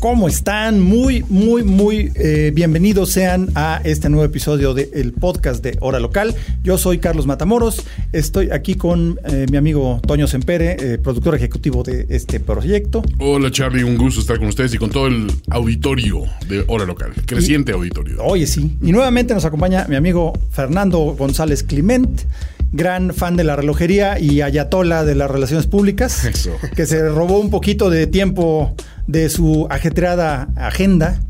¿Cómo están? Muy, muy, muy eh, bienvenidos sean a este nuevo episodio del podcast de Hora Local. Yo soy Carlos Matamoros, estoy aquí con eh, mi amigo Toño Sempere, eh, productor ejecutivo de este proyecto. Hola Charlie, un gusto estar con ustedes y con todo el auditorio de Hora Local, creciente auditorio. Oye, sí. Y nuevamente nos acompaña mi amigo Fernando González Clement gran fan de la relojería y ayatola de las relaciones públicas, Eso. que se robó un poquito de tiempo de su ajetreada agenda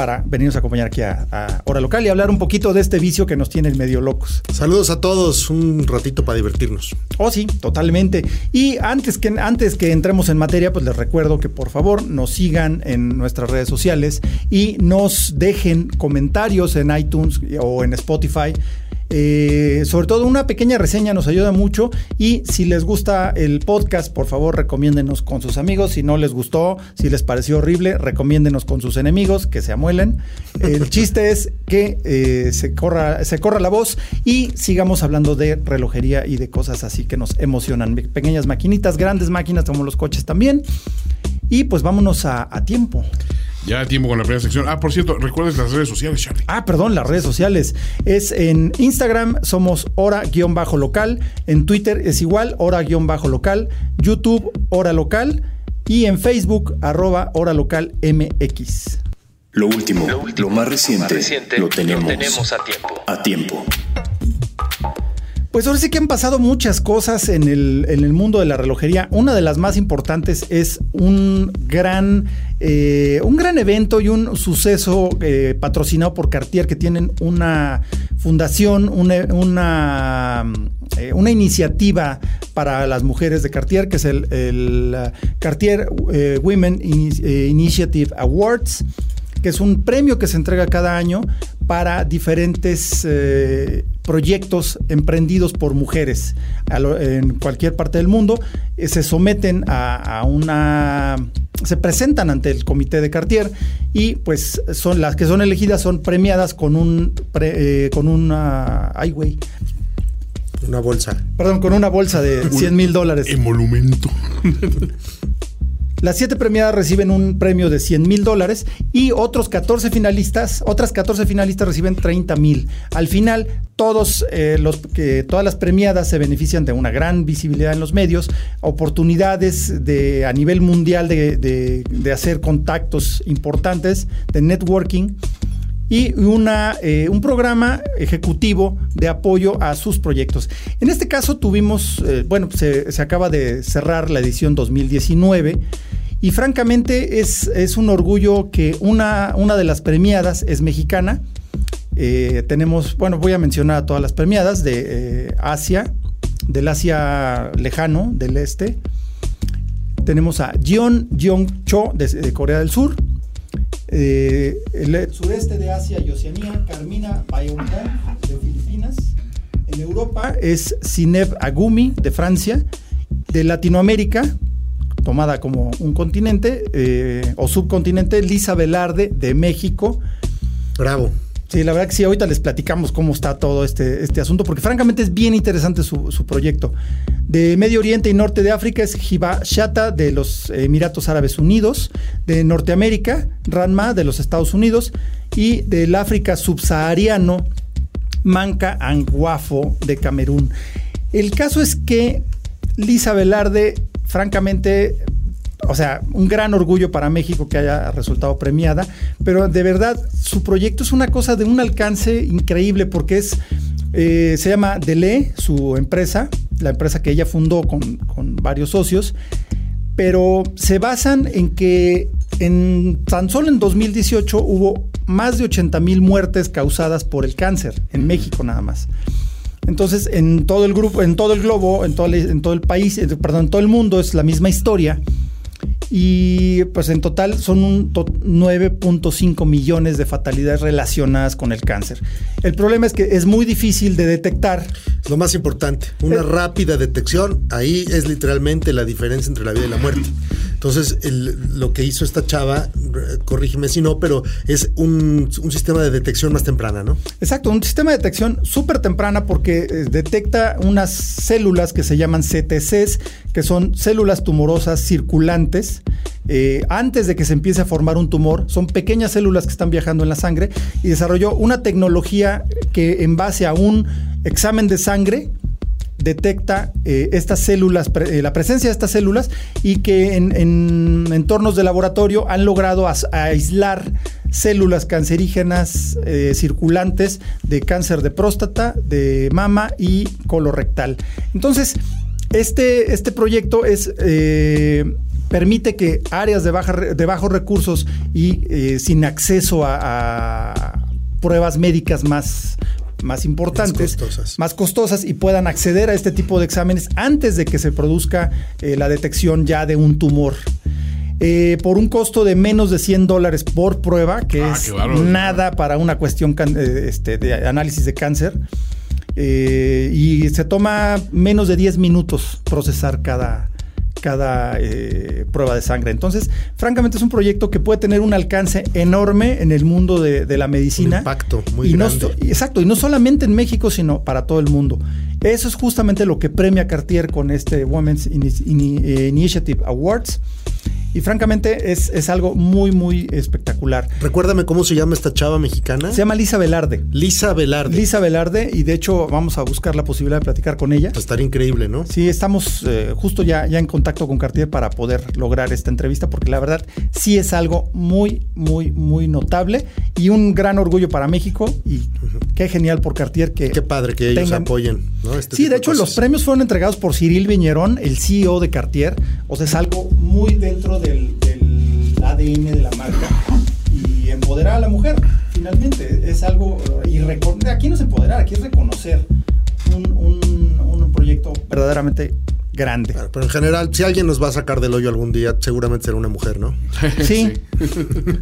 para venirnos a acompañar aquí a, a, Hora Local y hablar un poquito de este vicio que nos tiene medio locos. Saludos a todos, un ratito para divertirnos. Oh, sí, totalmente. Y antes que, antes que entremos en materia, pues les recuerdo que por favor nos sigan en nuestras redes sociales y nos dejen comentarios en iTunes o en Spotify. Eh, sobre todo una pequeña reseña nos ayuda mucho y si les gusta el podcast, por favor recomiéndenos con sus amigos. Si no les gustó, si les pareció horrible, recomiéndenos con sus enemigos, que se amuelen. El chiste es que eh, se, corra, se corra la voz y sigamos hablando de relojería y de cosas así que nos emocionan. Pequeñas maquinitas, grandes máquinas como los coches también. Y pues vámonos a, a tiempo. Ya tiempo con la primera sección. Ah, por cierto, recuerdes las redes sociales, Charlie. Ah, perdón, las redes sociales. Es en Instagram, somos hora-local. En Twitter es igual, hora-local. YouTube, hora local. Y en Facebook, arroba hora local MX. Lo último, lo, último, lo, más, reciente, más reciente, lo tenemos, lo tenemos a tiempo. A tiempo. Pues ahora sí que han pasado muchas cosas en el, en el, mundo de la relojería. Una de las más importantes es un gran, eh, un gran evento y un suceso eh, patrocinado por Cartier que tienen una fundación, una, eh, una, iniciativa para las mujeres de Cartier, que es el, Cartier Women Initiative Awards que es un premio que se entrega cada año para diferentes eh, proyectos emprendidos por mujeres lo, en cualquier parte del mundo. Eh, se someten a, a, una. se presentan ante el comité de Cartier y pues son las que son elegidas son premiadas con un pre, eh, con una. Ay, güey. Una bolsa. Perdón, con una bolsa de 100 mil dólares. Emolumento. Las siete premiadas reciben un premio de 100 mil dólares y otros 14 finalistas, otras 14 finalistas reciben 30 mil. Al final, todos eh, los que todas las premiadas se benefician de una gran visibilidad en los medios, oportunidades de a nivel mundial de, de, de hacer contactos importantes, de networking y una, eh, un programa ejecutivo de apoyo a sus proyectos. En este caso tuvimos, eh, bueno, se, se, acaba de cerrar la edición 2019 y francamente es, es un orgullo que una, una, de las premiadas es mexicana. Eh, tenemos, bueno, voy a mencionar a todas las premiadas de Asia, del Asia lejano, del este. Tenemos a Jeon Jeong Cho de Corea del Sur, eh, el sureste de Asia y Oceanía, Carmina Bayongan de Filipinas. En Europa es Sineb Agumi de Francia. De Latinoamérica, tomada como un continente eh, o subcontinente, Lisa Velarde de México. Bravo. Sí, la verdad que sí, ahorita les platicamos cómo está todo este, este asunto, porque francamente es bien interesante su, su, proyecto. De Medio Oriente y Norte de África es Hiba Shata de los Emiratos Árabes Unidos, de Norteamérica, Ranma de los Estados Unidos, y del África subsahariano, Manca Anguafo de Camerún. El caso es que Lisa Velarde, francamente, o sea, un gran orgullo para México que haya resultado premiada, pero de verdad su proyecto es una cosa de un alcance increíble porque es, eh, se llama Dele, su empresa, la empresa que ella fundó con, con varios socios, pero se basan en que en, tan solo en 2018 hubo más de 80 mil muertes causadas por el cáncer en México nada más. Entonces, en todo el grupo, en todo el globo, en todo el, en todo el país, perdón, en todo el mundo es la misma historia. Y pues en total son un to- 9.5 millones de fatalidades relacionadas con el cáncer. El problema es que es muy difícil de detectar. Lo más importante, una Eh. rápida detección, ahí es literalmente la diferencia entre la vida y la muerte. Entonces, el- lo que hizo esta chava, corrígeme si no, pero es un, un sistema de detección más temprana, ¿no? Exacto, un sistema de detección súper temprana porque eh, detecta unas células que se llaman CTCs, que son células tumorosas circulantes. Eh, antes de que se empiece a formar un tumor, son pequeñas células que están viajando en la sangre y desarrolló una tecnología que en base a un examen de sangre detecta eh, estas células, eh, la presencia de estas células y que en, en entornos de laboratorio han logrado aislar células cancerígenas circulantes de cáncer de próstata, de mama y colorectal. Entonces, este, este proyecto es... permite que áreas de, baja, de bajos recursos y eh, sin acceso a, a pruebas médicas más, más importantes, costosas. más costosas y puedan acceder a este tipo de exámenes antes de que se produzca eh, la detección ya de un tumor. Eh, por un costo de menos de 100 dólares por prueba, que Ah, es nada para una cuestión este, de análisis de cáncer. Eh, y se toma menos de 10 minutos procesar cada, cada eh, prueba de sangre. Entonces, francamente es un proyecto que puede tener un alcance enorme en el mundo de, de la medicina. Un impacto muy y no grande. so- exacto, y no solamente en México, sino para todo el mundo. Eso es justamente lo que premia Cartier con este Women's eh, Initiative Awards. Y francamente es, es algo muy, muy espectacular. Recuérdame cómo se llama esta chava mexicana. Se llama Lisa Velarde. Lisa Velarde. Lisa Velarde, y de hecho vamos a buscar la posibilidad de platicar con ella. Estaría increíble, ¿no? Sí, estamos eh, justo ya, ya en contacto con Cartier para poder lograr esta entrevista, porque la verdad sí es algo muy, muy, muy notable y un gran orgullo para México. Y qué genial por Cartier que. Qué padre que ellos tengan- apoyen, ¿no? Este sí, de hecho, los premios fueron entregados por Cyril Viñerón, el CEO de Cartier. O sea, es algo muy dentro del, ADN de la marca. Y empoderar a la mujer, finalmente. Es algo. Y aquí no es empoderar, aquí es reconocer un, un- un proyecto verdaderamente grande. Claro, Pero en general, si alguien nos va a sacar del hoyo algún día, seguramente será una mujer, ¿no? Sí.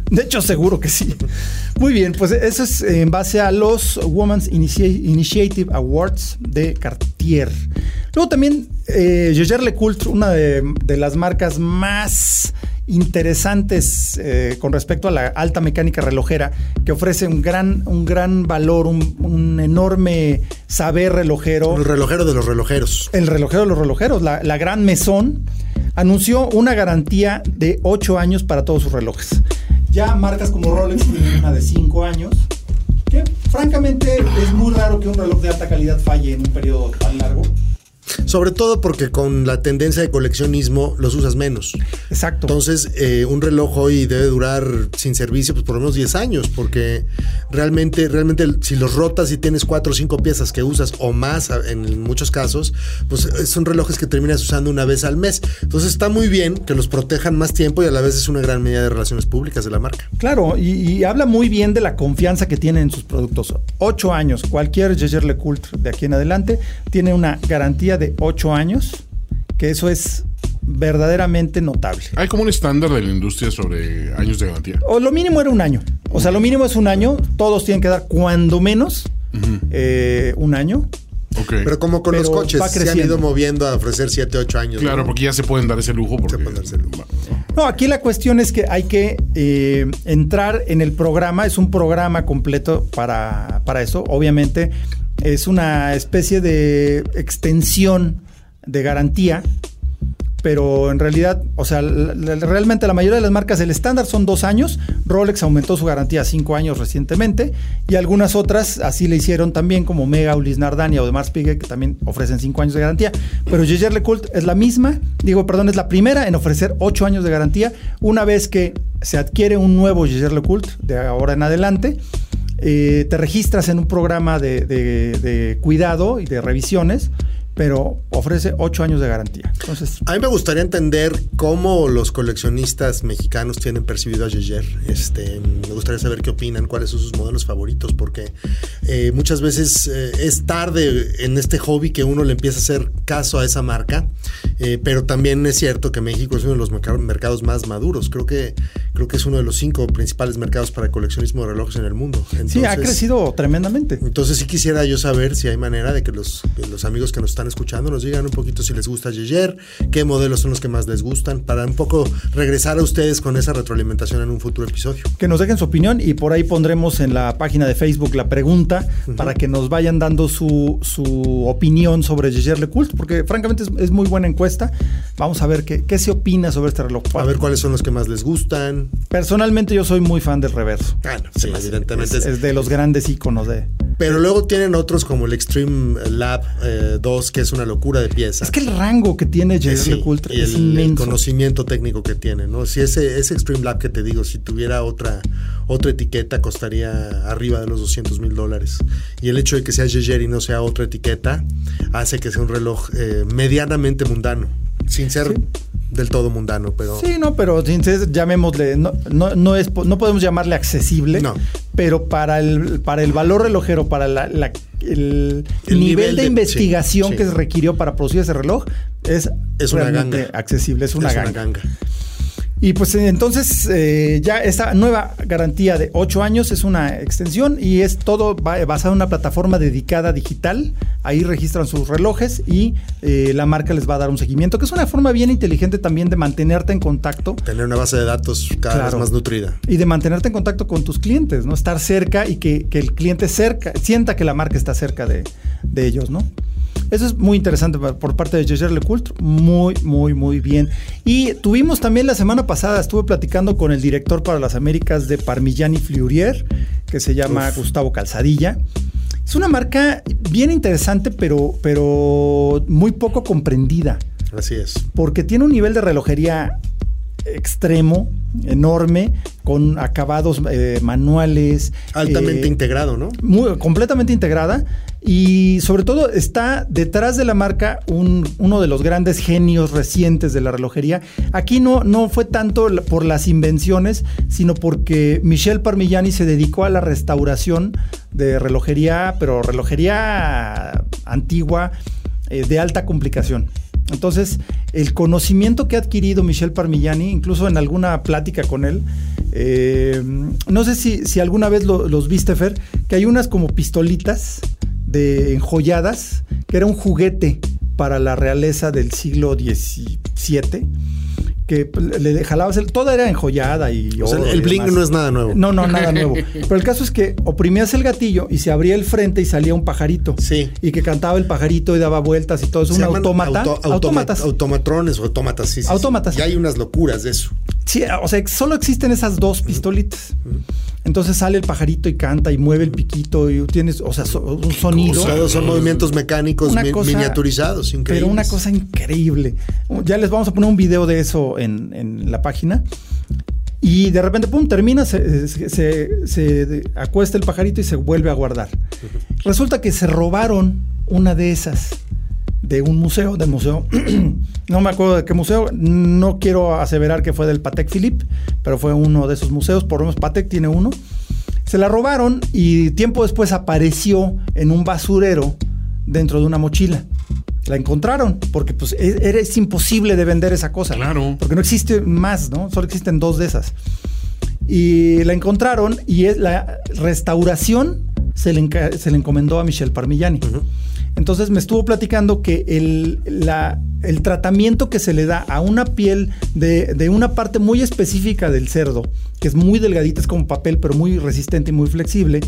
De hecho, seguro que sí. Muy bien, pues eso es en base a los Women's Initia- Initiative Awards de Cartier. Luego también eh, Jaeger LeCoultre, una de, de las marcas más interesantes eh, con respecto a la alta mecánica relojera, que ofrece un gran, un gran valor, un, un enorme saber relojero. El relojero de los relojeros. El relojero de los relojeros, la, la gran mesón, anunció una garantía de 8 años para todos sus relojes. Ya marcas como Rolex tienen una de 5 años, que francamente es muy raro que un reloj de alta calidad falle en un periodo tan largo. Sobre todo porque con la tendencia de coleccionismo los usas menos. Exacto. Entonces, eh, un reloj hoy debe durar sin servicio pues, por lo menos 10 años, porque realmente, realmente si los rotas y tienes 4 o 5 piezas que usas o más en muchos casos, pues son relojes que terminas usando una vez al mes. Entonces está muy bien que los protejan más tiempo y a la vez es una gran medida de relaciones públicas de la marca. Claro, y, y habla muy bien de la confianza que tienen en sus productos. Ocho años, cualquier Jaeger LeCoultre de aquí en adelante tiene una garantía de ocho años, que eso es verdaderamente notable. Hay como un estándar de la industria sobre años de garantía. O lo mínimo era un año. O sea, lo mínimo es un año. Todos tienen que dar cuando menos eh, un año. Pero como con los coches, se han ido moviendo a ofrecer 7, 8 años. claro, ¿no? porque ya se pueden dar ese lujo. Porque, pueden darse el lujo. No, aquí la cuestión es que hay que eh, entrar en el programa. Es un programa completo para, para eso. Obviamente es una especie de extensión de garantía. Pero en realidad, o sea, realmente la mayoría de las marcas, el estándar son dos años. Rolex aumentó su garantía a cinco años recientemente. Y algunas otras así le hicieron también, como Mega, Ulis Nardania o de Mars Piguet, que también ofrecen cinco años de garantía. Pero Jaeger LeCoultre es la misma, digo, perdón, es la primera en ofrecer ocho años de garantía. Una vez que se adquiere un nuevo Jaeger LeCoultre, de ahora en adelante, eh, te registras en un programa de cuidado y de revisiones, pero ofrece ocho años de garantía. Entonces, A mí me gustaría entender cómo los coleccionistas mexicanos tienen percibido a Jaeger. Este, me gustaría saber qué opinan, cuáles son sus modelos favoritos, porque eh, muchas veces eh, es tarde en este hobby que uno le empieza a hacer caso a esa marca. Eh, pero también es cierto que México es uno de los mercados más maduros. Creo que, creo que es uno de los cinco principales mercados para coleccionismo de relojes en el mundo. sí, ha crecido tremendamente. Entonces sí quisiera yo saber si hay manera de que los, los amigos que nos están escuchando nos digan un poquito si les gusta Yeyer, qué modelos son los que más les gustan, para un poco regresar a ustedes con esa retroalimentación en un futuro episodio. Que nos dejen su opinión y por ahí pondremos en la página de Facebook la pregunta para que nos vayan dando su, su opinión sobre Yeyer Cult, porque francamente es, muy buena encuesta. Vamos a ver qué, qué se opina sobre este reloj. A ver cuáles son los que más les gustan. Personalmente yo soy muy fan del reverso. Bueno, sí, evidentemente. Es, de los grandes iconos de... Pero luego tienen otros como el Extreme Lab 2, eh, que es una locura de pieza. Es que el rango que tiene Yeyer Cult y es el, el, conocimiento técnico que tiene, ¿no? Si ese, ese Extreme Lab que te digo, si tuviera otra, otra etiqueta, costaría arriba de los 200 mil dólares. Y el hecho de que sea Yeyer y no sea otra etiqueta, hace que sea un reloj eh, medianamente mundano, sin ser del todo mundano, pero... Sí, no, pero sin ser, llamémosle, no, no, es, no podemos llamarle accesible, no. pero para el, para el valor relojero, para la, el, nivel, de, investigación que se requirió para producir ese reloj, es, es una ganga. accesible, es una, ganga. Y pues entonces eh, ya esta nueva garantía de 8 años es una extensión y es todo basado en una plataforma dedicada digital. Ahí registran sus relojes y eh, la marca les va a dar un seguimiento, que es una forma bien inteligente también de mantenerte en contacto. Tener una base de datos cada vez más nutrida. Y de mantenerte en contacto con tus clientes, ¿no? Estar cerca y que, el cliente cerca, sienta que la marca está cerca de, de ellos, ¿no? Eso es muy interesante por parte de Le LeCoultre. Muy, muy, muy bien. Y tuvimos también la semana pasada, estuve platicando con el director para las Américas de Parmigiani Fleurier, que se llama Gustavo Calzadilla. Es una marca bien interesante, pero, pero muy poco comprendida. Así es. Porque tiene un nivel de relojería extremo, enorme, con acabados eh, manuales. Altamente eh, integrado, ¿no? Muy, completamente integrada. Y sobre todo está detrás de la marca uno de los grandes genios recientes de la relojería. Aquí no, no fue tanto por las invenciones, sino porque Michel Parmigiani se dedicó a la restauración de relojería, pero relojería antigua, eh, de alta complicación. Entonces, el conocimiento que ha adquirido Michel Parmigiani, incluso en alguna plática con él, eh, no sé si, si alguna vez los viste, Fer, que hay unas como pistolitas de enjolladas, que era un juguete para la realeza del siglo XVII que le jalabas el, toda era enjollada y el bling no es nada nuevo. No, no, nada nuevo. Pero el caso es que oprimías el gatillo y se abría el frente y salía un pajarito. Sí. Y que cantaba el pajarito y daba vueltas y todo. Es un autómata. autómatas. Automatrones o autómatas, sí, sí. Autómatas. Y hay unas locuras de eso. Sí, o sea, solo existen esas dos pistolitas. Entonces sale el pajarito y canta y mueve el piquito y tienes, o sea, un sonido. Son movimientos mecánicos miniaturizados, increíbles. Pero una cosa increíble. Ya les vamos a poner un video de eso en, la página. Y de repente, pum, termina, se, se, acuesta el pajarito y se vuelve a guardar. Resulta que se robaron una de esas de un museo, del museo, no me acuerdo de qué museo, no quiero aseverar que fue del Patek Philippe, pero fue uno de esos museos, por lo menos Patek tiene uno. Se la robaron y tiempo después apareció en un basurero dentro de una mochila. La encontraron porque pues e, es, imposible de vender esa cosa. Claro. Porque no existe más, ¿no? Solo existen dos de esas. Y la encontraron y es la restauración se le, se le encomendó a Michel Parmigiani. Entonces me estuvo platicando que el, el tratamiento que se le da a una piel de, de, una parte muy específica del cerdo, que es muy delgadita, es como papel, pero muy resistente y muy flexible,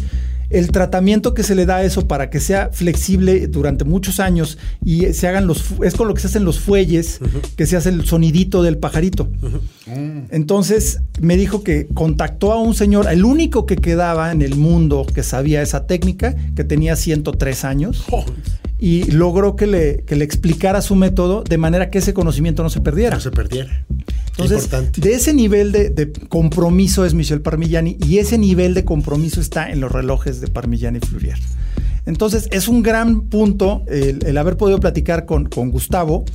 el tratamiento que se le da a eso para que sea flexible durante muchos años y se hagan los es con lo que se hacen los fuelles que se hace el sonidito del pajarito. Entonces me dijo que contactó a un señor, el único que quedaba en el mundo que sabía esa técnica, que tenía 103 años. Y logró que le, que le explicara su método de manera que ese conocimiento no se perdiera. No se perdiera. Entonces, de ese nivel de, compromiso es Michel Parmigiani y ese nivel de compromiso está en los relojes de Parmigiani Fleurier. Entonces, es un gran punto el, haber podido platicar con, con Gustavo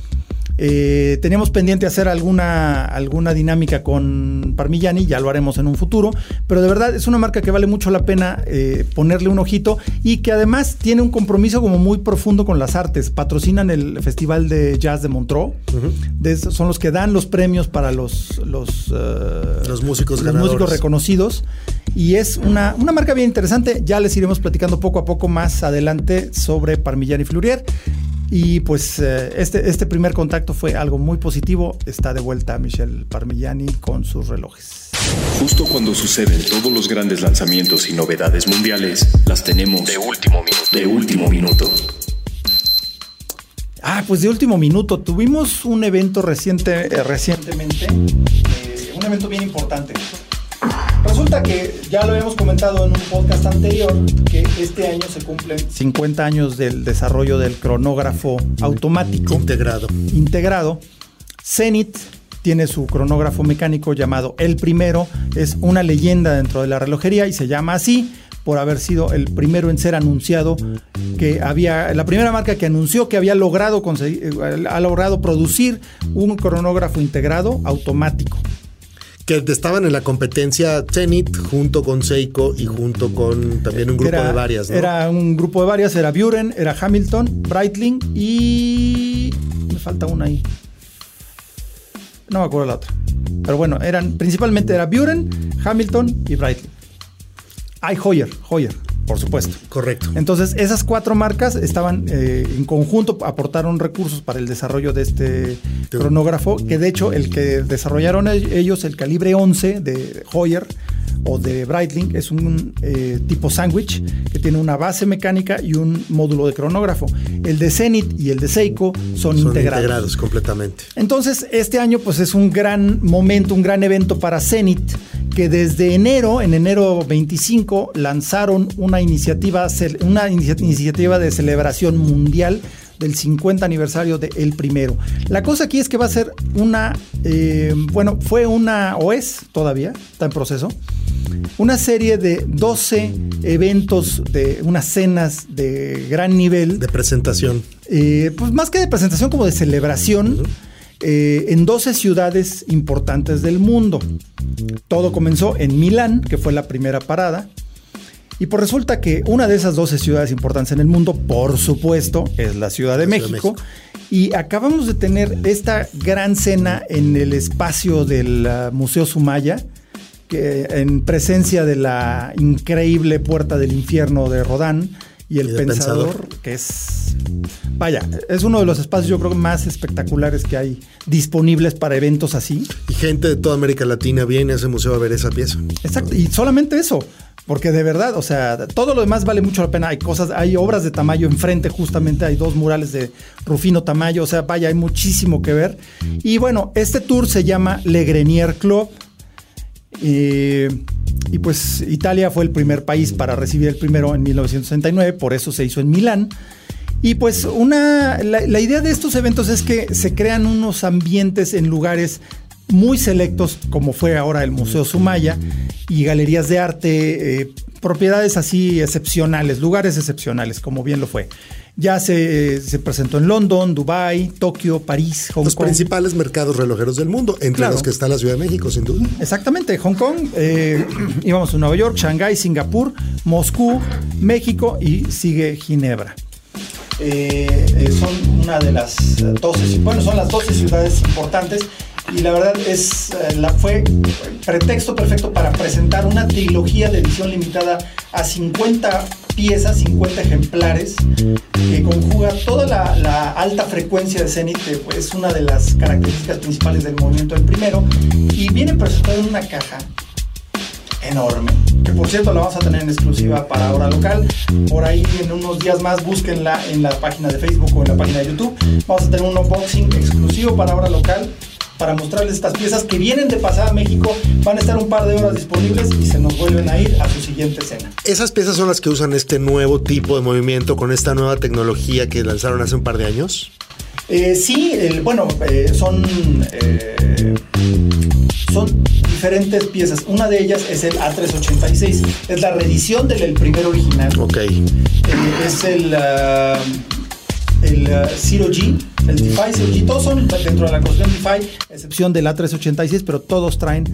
Eh, teníamos pendiente hacer alguna, alguna dinámica con Parmigiani, ya lo haremos en un futuro, pero de verdad es una marca que vale mucho la pena eh, ponerle un ojito y que además tiene un compromiso como muy profundo con las artes. Patrocinan el Festival de Jazz de Montreux, de son los que dan los premios para los, los, eh, Los músicos los ganadores. músicos reconocidos. Y es una, una marca bien interesante. Ya les iremos platicando poco a poco más adelante sobre Parmigiani Fleurier. Y pues eh, este, este primer contacto fue algo muy positivo. Está de vuelta Michel Parmigiani con sus relojes. Justo cuando suceden todos los grandes lanzamientos y novedades mundiales, las tenemos de último minuto. De último minuto. Ah, pues de último minuto. Tuvimos un evento reciente, eh, recientemente. eh, un evento bien importante. Resulta que ya lo habíamos comentado en un podcast anterior que este año se cumplen 50 años del desarrollo del cronógrafo automático Integrado. integrado. Zenith tiene su cronógrafo mecánico llamado El Primero. Es una leyenda dentro de la relojería y se llama así por haber sido el primero en ser anunciado que había la primera marca que anunció que había logrado conseguir, eh, ha logrado producir un cronógrafo integrado automático. Que estaban en la competencia Zenith junto con Seiko y junto con también un grupo Era- de varias, ¿no? Era un grupo de varias, era Buren, era Hamilton, Breitling y me falta una ahí. No me acuerdo la otra. Pero bueno, eran principalmente era Buren, Hamilton y Breitling. Hay Hoyer, Hoyer, por supuesto. Correcto. Entonces, esas cuatro marcas estaban eh, en conjunto, aportaron recursos para el desarrollo de este cronógrafo, que de hecho el que desarrollaron el- ellos, el calibre 11 de Hoyer o de Breitling, es un eh, tipo sándwich que tiene una base mecánica y un módulo de cronógrafo. El de Zenith y el de Seiko son, Son integrados. integrados completamente. Entonces, este año pues es un gran momento, un gran evento para Zenith, que desde enero, en enero 25, lanzaron una iniciativa, una inicia- iniciativa de celebración mundial del 50 aniversario de El Primero. La cosa aquí es que va a ser una, eh, bueno, fue una, o es todavía, está en proceso, una serie de 12 eventos, de unas cenas de gran nivel De presentación. eh, pues más que de presentación, como de celebración, eh, en 12 ciudades importantes del mundo. Todo comenzó en Milán, que fue la primera parada. Y pues resulta que una de esas 12 ciudades importantes en el mundo, por supuesto, es la Ciudad de, La Ciudad de México. México. Y acabamos de tener esta gran cena en el espacio del ah, Museo Sumaya, que, en presencia de la increíble Puerta del Infierno de Rodán y el Y del pensador, Pensador. que es, vaya, es uno de los espacios yo creo más espectaculares que hay disponibles para eventos así. Y gente de toda América Latina viene a ese museo a ver esa pieza. Exacto, y solamente eso, porque de verdad, o sea, todo lo demás vale mucho la pena. Hay cosas, hay obras de Tamayo enfrente, justamente hay dos murales de Rufino Tamayo, o sea, vaya, hay muchísimo que ver. Y bueno, este tour se llama Le Grenier Club. Eh, y pues Italia fue el primer país para recibir el primero en 1969, por eso se hizo en Milán. Y pues una, la, idea de estos eventos es que se crean unos ambientes en lugares muy selectos, como fue ahora el Museo Sumaya, y galerías de arte, eh, propiedades así excepcionales, lugares excepcionales, como bien lo fue. Ya se, se presentó en London, Dubai, Tokio, París, Hong Los Kong. principales mercados relojeros del mundo, entre Claro. los que está la Ciudad de México, sin duda. Exactamente, Hong Kong, eh, íbamos a Nueva York, Shanghái, Singapur, Moscú, México y sigue Ginebra. Eh, eh, son una de las eh, 12, bueno, son las 12 ciudades importantes y la verdad es, eh, la, fue pretexto perfecto para presentar una trilogía de edición limitada a 50 piezas, 50 ejemplares, que conjuga toda la, alta frecuencia de Zenith, que es una de las características principales del movimiento del primero, y viene presentado en una caja enorme. Que por cierto la vamos a tener en exclusiva para hora local. Por ahí en unos días más búsquenla en la página de Facebook o en la página de YouTube. Vamos a tener un unboxing exclusivo para hora local para mostrarles estas piezas que vienen de pasada a México. Van a estar un par de horas disponibles y se nos vuelven a ir a su siguiente cena. Esas piezas son las que usan este nuevo tipo de movimiento con esta nueva tecnología que lanzaron hace un par de años. Eh, sí, el- bueno, eh, son, eh, son diferentes piezas. Una de ellas es el A386, es la reedición del el primer original. Ok. Eh, es el, ah, el ah, Zero G, El DeFi, y todos son dentro de la colección DeFi, excepción del A386, pero todos traen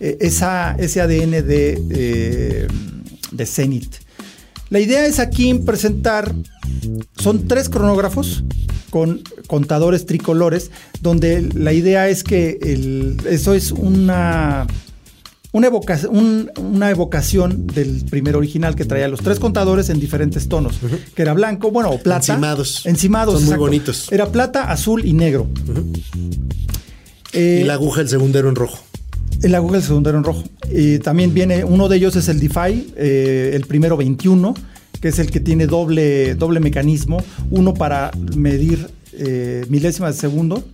eh, esa, ese ADN de, eh, de Zenith. La idea es aquí presentar, son tres cronógrafos con contadores tricolores, donde la idea es que eso es una una evocación, una evocación del primer original que traía los tres contadores en diferentes tonos, que era blanco, bueno, o plata. Encimados. Encimados. Son muy bonitos. Era plata, azul y negro. y la aguja, el segundero en rojo. El aguja, el segundero en rojo. Y también viene, uno de ellos es el DeFi, eh, el primero 21, que es el que tiene doble, doble mecanismo, uno para medir eh, milésimas de segundo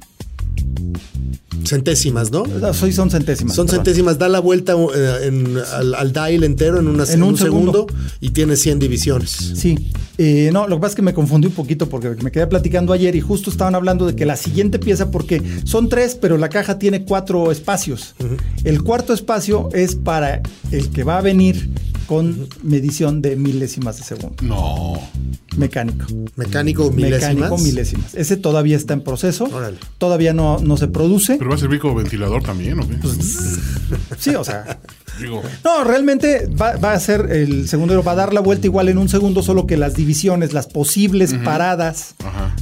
centésimas, ¿no? Soy, son centésimas. Son centésimas. Da la vuelta eh, al, dial entero en, una, en, un, segundo. y tiene 100 divisiones. Sí. Eh, no, lo que pasa es que me confundí un poquito porque me quedé platicando ayer y justo estaban hablando de que la siguiente pieza, porque son tres, pero la caja tiene cuatro espacios. El cuarto espacio es para el que va a venir con medición de milésimas de segundo. No. Mecánico. Mecánico milésimas. Mecánico milésimas. Ese todavía está en proceso. Todavía no, no se produce. ¿Pero va a servir como ventilador también o qué? Pues, sí, o sea. No, realmente va, a ser el segundero, va a dar la vuelta igual en un segundo, solo que las divisiones, las posibles paradas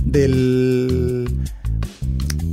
del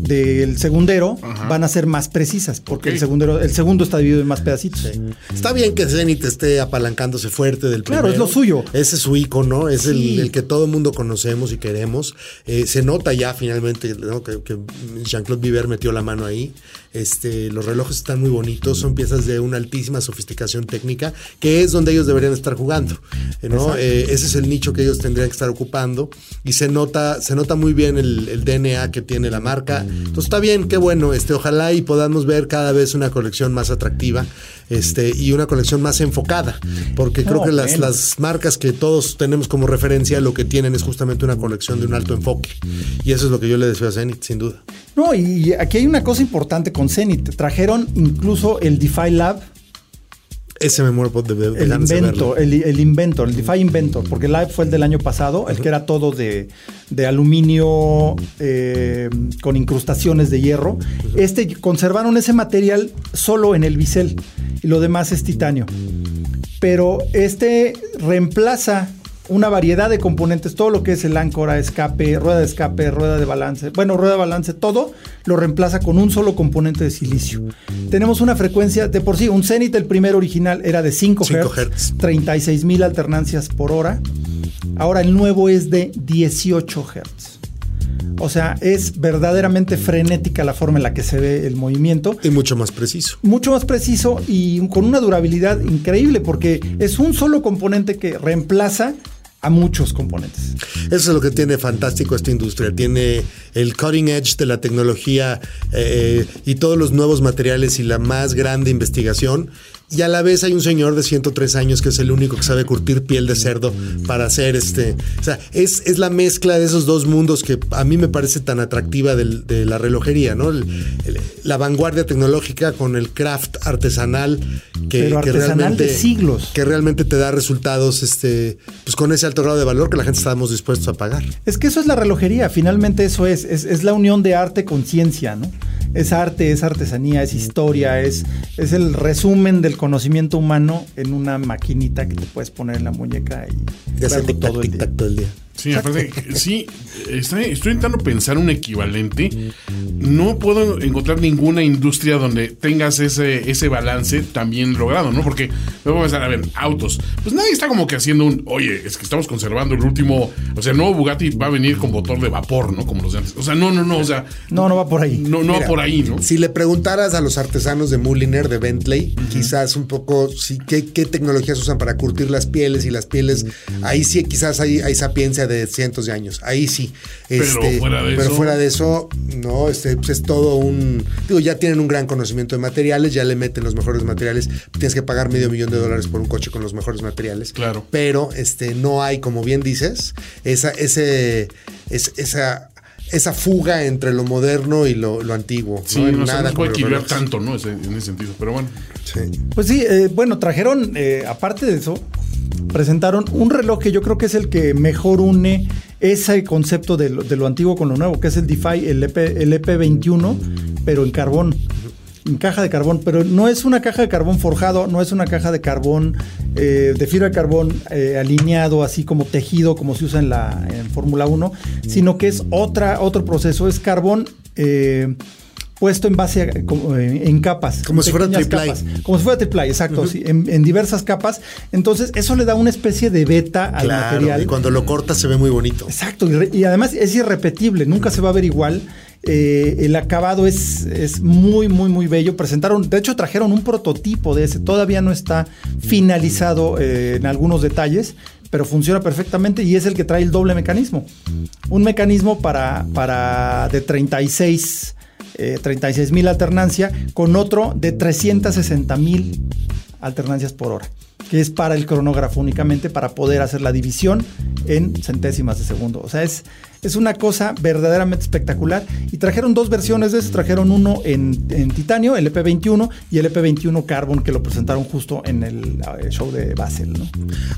del segundero van a ser más precisas, porque el segundero, el segundo está dividido en más pedacitos. Está bien que Zenith esté apalancándose fuerte del primero. Claro, es lo suyo. Ese es su icono, es el, que todo el mundo conocemos y queremos. Eh, se nota ya finalmente que, Jean-Claude Viver metió la mano ahí. Este, los relojes están muy bonitos, son piezas de una altísima sofisticación técnica, que es donde ellos deberían estar jugando. ¿no? Eh, ese es el nicho que ellos tendrían que estar ocupando. Y se nota, se nota muy bien el, el DNA que tiene la marca. Entonces está bien, qué bueno. Este, ojalá y podamos ver cada vez una colección más atractiva este, y una colección más enfocada. Porque creo que las, las marcas que todos tenemos como referencia lo que tienen es justamente una colección de un alto enfoque. Y eso es lo que yo le deseo a Zenith, sin duda. No, y aquí hay una cosa importante con Zenith. Trajeron incluso el DeFi Lab ese me muero de, de, el invento, el, el, Inventor, el DeFi Inventor, porque el Live fue el del año pasado, el que era todo de, aluminio eh, con incrustaciones de hierro. Este conservaron ese material solo en el bisel y lo demás es titanio. Pero este reemplaza una variedad de componentes, todo lo que es el áncora, escape, rueda de escape, rueda de balance, bueno, rueda de balance, todo lo reemplaza con un solo componente de silicio. Tenemos una frecuencia de por sí, un Zenith, el primer original, era de 5 Hz, 36 mil alternancias por hora. Ahora el nuevo es de 18 Hz. O sea, es verdaderamente frenética la forma en la que se ve el movimiento. Y mucho más preciso. Mucho más preciso y con una durabilidad increíble porque es un solo componente que reemplaza a muchos componentes. Eso es lo que tiene fantástico esta industria. Tiene el cutting edge de la tecnología eh, y todos los nuevos materiales y la más grande investigación y a la vez hay un señor de 103 años que es el único que sabe curtir piel de cerdo para hacer este. O sea, es, es la mezcla de esos dos mundos que a mí me parece tan atractiva de la relojería, ¿no? la vanguardia tecnológica con el craft artesanal que, realmente. De siglos. Que realmente te da resultados este, pues con ese alto grado de valor que la gente estamos dispuestos a pagar. Es que eso es la relojería, finalmente eso es, es, es la unión de arte con ciencia, ¿no? Es arte, es artesanía, es historia, es, es el resumen del conocimiento humano en una maquinita que te puedes poner en la muñeca y todo, el día. todo el día. Sí, aparte, sí, estoy, intentando pensar un equivalente. No puedo encontrar ninguna industria donde tengas ese, ese balance también logrado, ¿no? Porque luego a pensar, a ver, autos. Pues nadie está como que haciendo un, oye, es que estamos conservando el último, o sea, el nuevo Bugatti va a venir con motor de vapor, ¿no? Como los de antes. O sea, no, no, no, o sea. No, no va por ahí. No, no va por ahí, ¿no? Si le preguntaras a los artesanos de Mulliner, de Bentley, quizás un poco, sí, ¿qué, ¿qué, tecnologías usan para curtir las pieles y las pieles, ahí sí quizás hay, hay sapiencia de cientos de años. Ahí sí. Pero, este, fuera, de pero eso... fuera de eso, no, este, pues es todo un. Digo, ya tienen un gran conocimiento de materiales, ya le meten los mejores materiales. Tienes que pagar medio millón de dólares por un coche con los mejores materiales. Claro. Pero este, no hay, como bien dices, esa, ese, esa esa fuga entre lo moderno y lo, antiguo. Sí, no, nada no puede equilibrar tanto, ¿no? en ese sentido, pero bueno. Sí. Pues sí, eh, bueno, trajeron, eh, aparte de eso, presentaron un reloj que yo creo que es el que mejor une ese concepto de lo, antiguo con lo nuevo, que es el DeFi, el, EP, el EP21, pero en carbón en caja de carbón, pero no es una caja de carbón forjado, no es una caja de carbón, eh, de fibra de carbón eh, alineado, así como tejido, como se usa en la Fórmula 1, sino que es otra, otro proceso, es carbón. Eh, puesto en base a, como, eh, en capas. Como en si fuera triple capas. Como si fuera triple exacto, sí, en, en diversas capas. Entonces, eso le da una especie de beta al Claro, material. y cuando lo cortas se ve muy bonito. Exacto, y, re- y además es irrepetible, nunca se va a ver igual. Eh, el acabado es, es muy, muy, muy bello. Presentaron, de hecho, trajeron un prototipo de ese. Todavía no está finalizado eh, en algunos detalles, pero funciona perfectamente y es el que trae el doble mecanismo. Un mecanismo para, para de 36 eh, 36 mil alternancia con otro de 360 mil alternancias por hora, que es para el cronógrafo únicamente para poder hacer la división en centésimas de segundo. O sea, es, es una cosa verdaderamente espectacular. Y trajeron dos versiones de eso. Trajeron uno en, en titanio, el EP21, y el EP21 Carbon, que lo presentaron justo en el eh, show de Basel. ¿no?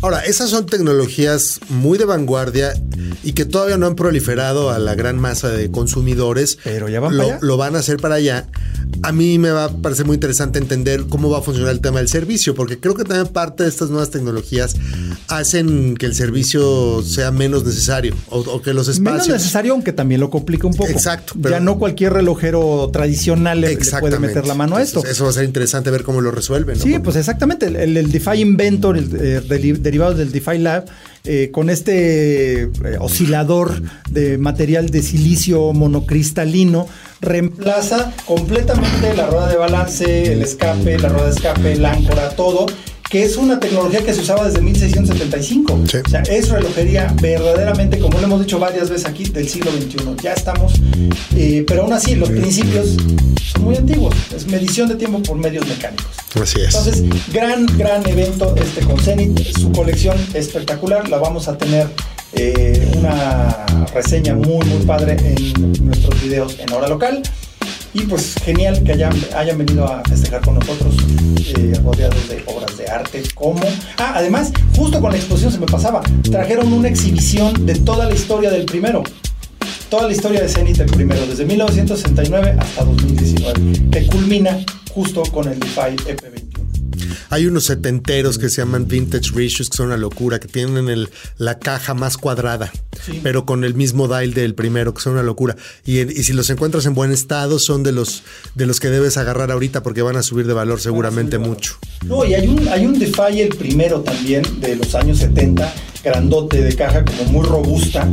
Ahora, esas son tecnologías muy de vanguardia y que todavía no han proliferado a la gran masa de consumidores. Pero ya van lo, para allá. lo van a hacer para allá. A mí me va a parecer muy interesante entender cómo va a funcionar el tema del servicio, porque creo que también parte de estas nuevas tecnologías hacen que el servicio sea menos necesario o, o que los espacios. Menos necesario, aunque también lo complica un poco. Exacto, ya no cualquier relojero tradicional le, le puede meter la mano a esto. Entonces, Eso va a ser interesante ver cómo lo resuelven. ¿no? Sí, pues exactamente. El, el- el DeFi Inventor, el, eh, derivado del DeFi Lab, eh, con este eh, oscilador de material de silicio monocristalino, reemplaza completamente la rueda de balance, el escape, la rueda de escape, la áncora, todo. Que es una tecnología que se usaba desde 1675. Sí. O sea, es relojería verdaderamente, como lo hemos dicho varias veces aquí, del siglo XXI. Ya estamos, eh, pero aún así, los principios son muy antiguos. Es medición de tiempo por medios mecánicos. Así es. Entonces, gran, gran evento este con Zenith. Su colección espectacular. La vamos a tener eh, una reseña muy, muy padre en nuestros videos en hora local. Y pues genial que hayan, hayan venido a festejar con nosotros, eh, rodeados de arte como... Ah, además, justo con la exposición se me pasaba, trajeron una exhibición de toda la historia del primero. Toda la historia de Zenith el primero, desde 1969 hasta 2019, que culmina justo con el DeFi EP21. Hay unos setenteros que se llaman Vintage Reissues, que son una locura, que tienen el- la caja más cuadrada, Sí. pero con el mismo dial del primero, que son una locura. Y, y si los encuentras en buen estado, son de los, de los que debes agarrar ahorita porque van a subir de valor seguramente mucho. No, y hay un, hay un DeFi, el primero también, de los años 70, grandote de caja, como muy robusta,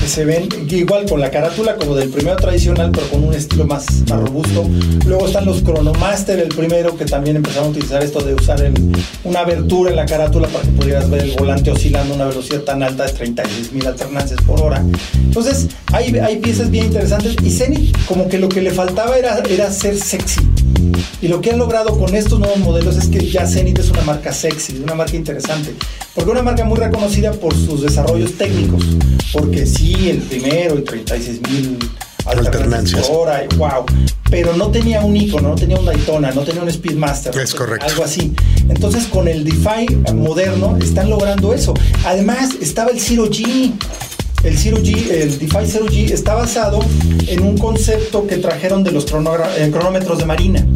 que se ven igual con la carátula como del primero tradicional, pero con un estilo más, más robusto. Luego están los Chronomaster, el primero, que también empezaron a utilizar esto de usar el- una abertura en la carátula para que pudieras ver el volante oscilando a una velocidad tan alta de 36 mil alternancias por hora. Entonces, hay, hay piezas bien interesantes y Zenith como que lo que le faltaba era, era ser sexy. Y lo que han logrado con estos nuevos modelos es que ya Zenith es una marca sexy, una marca interesante. Porque una marca muy reconocida por sus desarrollos técnicos. Porque sí, el primero y 36 mil alternancias por hora, y wow. Pero no tenía un icono, no tenía un Daytona, no tenía un Speedmaster. Es correcto. Algo así. Entonces con el DeFi moderno están logrando eso. Además estaba el Zero G. El Zero G, el DeFi Zero G está basado en un concepto que trajeron de los eh, cronómetros de marina,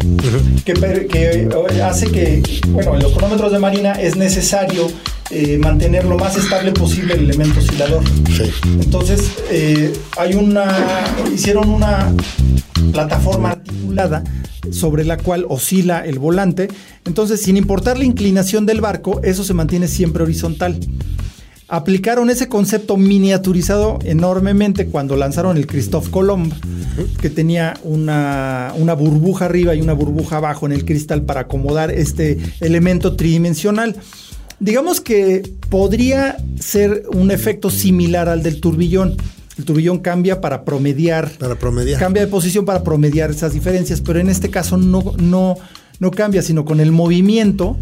que, que eh, hace que, bueno, en los cronómetros de marina es necesario eh, mantener lo más estable posible el elemento oscilador. Sí. Entonces, eh, hay una. Hicieron una plataforma articulada sobre la cual oscila el volante. Entonces, sin importar la inclinación del barco, eso se mantiene siempre horizontal. Aplicaron ese concepto miniaturizado enormemente cuando lanzaron el Christophe Colomb, que tenía una, una burbuja arriba y una burbuja abajo en el cristal para acomodar este elemento tridimensional. Digamos que podría ser un efecto similar al del turbillón. El turbillón cambia para promediar. Para promediar. Cambia de posición para promediar esas diferencias, pero en este caso no, no, no cambia, sino con el movimiento.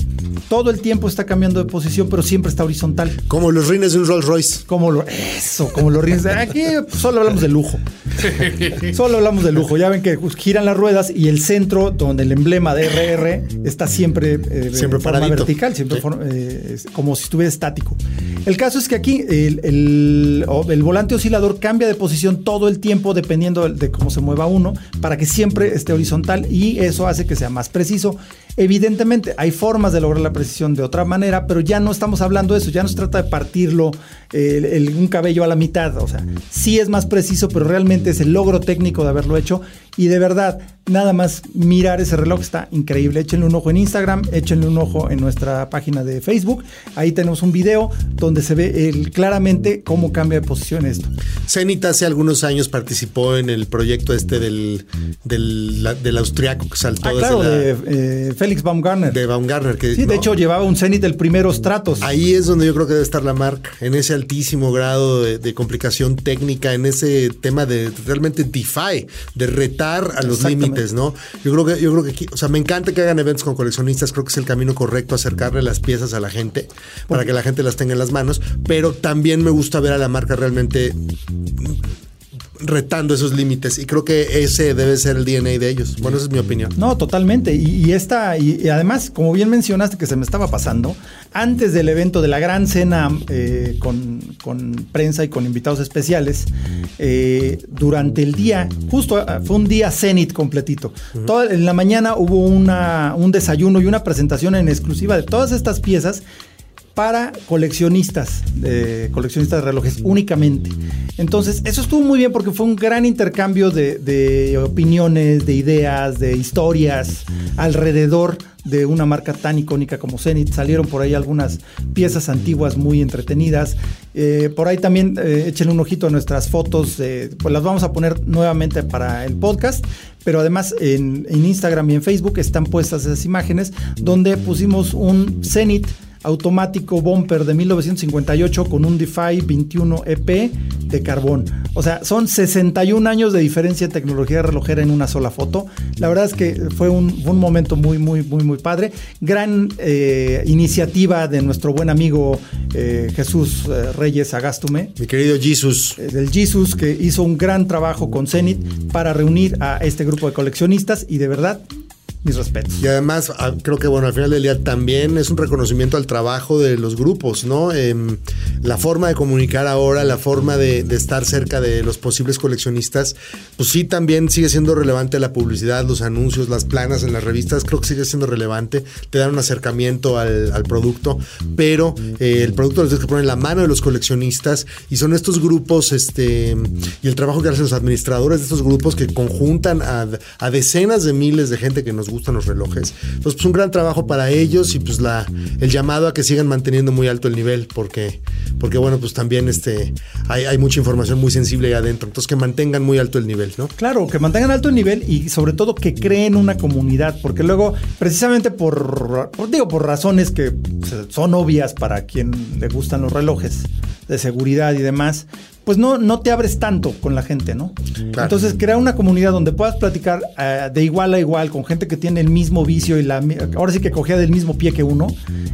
Todo el tiempo está cambiando de posición, pero siempre está horizontal. Como los rines de un Rolls Royce. Como lo, eso, como los rines. Aquí solo hablamos de lujo. Solo hablamos de lujo. Ya ven que giran las ruedas y el centro, donde el emblema de RR está siempre, eh, Siempre forma paradito. vertical, siempre Sí. forma- eh, como si estuviera estático. El caso es que aquí el, el- o- el volante oscilador cambia de posición todo el tiempo dependiendo de cómo se mueva uno para que siempre esté horizontal y eso hace que sea más preciso. Evidentemente hay formas de lograr la precisión de otra manera, pero ya no estamos hablando de eso, ya no se trata de partirlo eh, el- un cabello a la mitad, o sea, sí es más preciso, pero realmente es el logro técnico de haberlo hecho y de verdad, nada más mirar ese reloj está increíble. Échenle un ojo en Instagram, échenle un ojo en nuestra página de Facebook, ahí tenemos un video donde se ve el- claramente cómo cambia de posición esto. Zenit hace algunos años participó en el proyecto este del, del, la- del austriaco que saltó Ah, desde claro, la- de eh, Félix Baumgartner. de Baumgartner. Que, sí, de ¿no? hecho llevaba un Zenit del primero Stratos. Ahí es donde yo creo que debe estar la marca, en ese altísimo grado de, de complicación técnica, en ese tema de realmente defy, de retar a los límites, ¿no? Yo creo que, yo creo que aquí, o sea, me encanta que hagan eventos con coleccionistas, creo que es el camino correcto acercarle las piezas a la gente, para que la gente las tenga en las manos, pero también me gusta ver a la marca realmente retando esos límites y creo que ese debe ser el DNA de ellos. Bueno, esa es mi opinión. No, totalmente. Y, y esta, y, y además, como bien mencionaste que se me estaba pasando, antes del evento de la gran cena eh, con, con prensa y con invitados especiales, eh, durante el día, justo ah, fue un día cenit completito. Toda- en la mañana hubo una, un desayuno y una presentación en exclusiva de todas estas piezas para coleccionistas, coleccionistas de relojes únicamente. Entonces, eso estuvo muy bien porque fue un gran intercambio de, opiniones, de ideas, de historias alrededor de una marca tan icónica como Zenith. Salieron por ahí algunas piezas antiguas muy entretenidas. Eh, por ahí también eh, échenle un ojito a nuestras fotos, eh, pues las vamos a poner nuevamente para el podcast. Pero además en, en Instagram y en Facebook están puestas esas imágenes donde pusimos un Zenith automático bumper de 1958 con un DeFi 21 EP de carbón. O sea, son 61 años de diferencia en tecnología relojera en una sola foto. La verdad es que fue un, fue un momento muy, muy, muy, muy padre. Gran eh, iniciativa de nuestro buen amigo eh, Jesús eh, Reyes Agastume. Mi querido Jesus. Del Jesus, que hizo un gran trabajo con Zenith para reunir a este grupo de coleccionistas y de verdad, mis respetos. Y además, ah, creo que bueno, al final del día también es un reconocimiento al trabajo de los grupos, ¿no? Em, la forma de comunicar ahora, la forma de, de estar cerca de los posibles coleccionistas, pues sí, también sigue siendo relevante la publicidad, los anuncios, las planas en las revistas, creo que sigue siendo relevante, te dan un acercamiento al, al producto, pero eh, el producto lo tienes que poner en la mano de los coleccionistas y son estos grupos, este, y el trabajo que hacen los administradores de estos grupos que conjuntan a, a decenas de miles de gente que nos gustan los relojes. Pues un gran trabajo para ellos y pues la, el llamado a que sigan manteniendo muy alto el nivel, porque, porque bueno, pues también este, hay, mucha información muy sensible ahí adentro. Entonces, que mantengan muy alto el nivel, ¿no? Claro, que mantengan alto el nivel y sobre todo que creen una comunidad, porque luego, precisamente por, por- digo, por razones que pues, son obvias para quien le gustan los relojes de seguridad y demás, pues no, no te abres tanto con la gente, ¿no? Claro. Entonces, crea una comunidad donde puedas platicar eh, de igual a igual con gente que tiene el mismo vicio y la ahora sí que cogía del mismo pie que uno,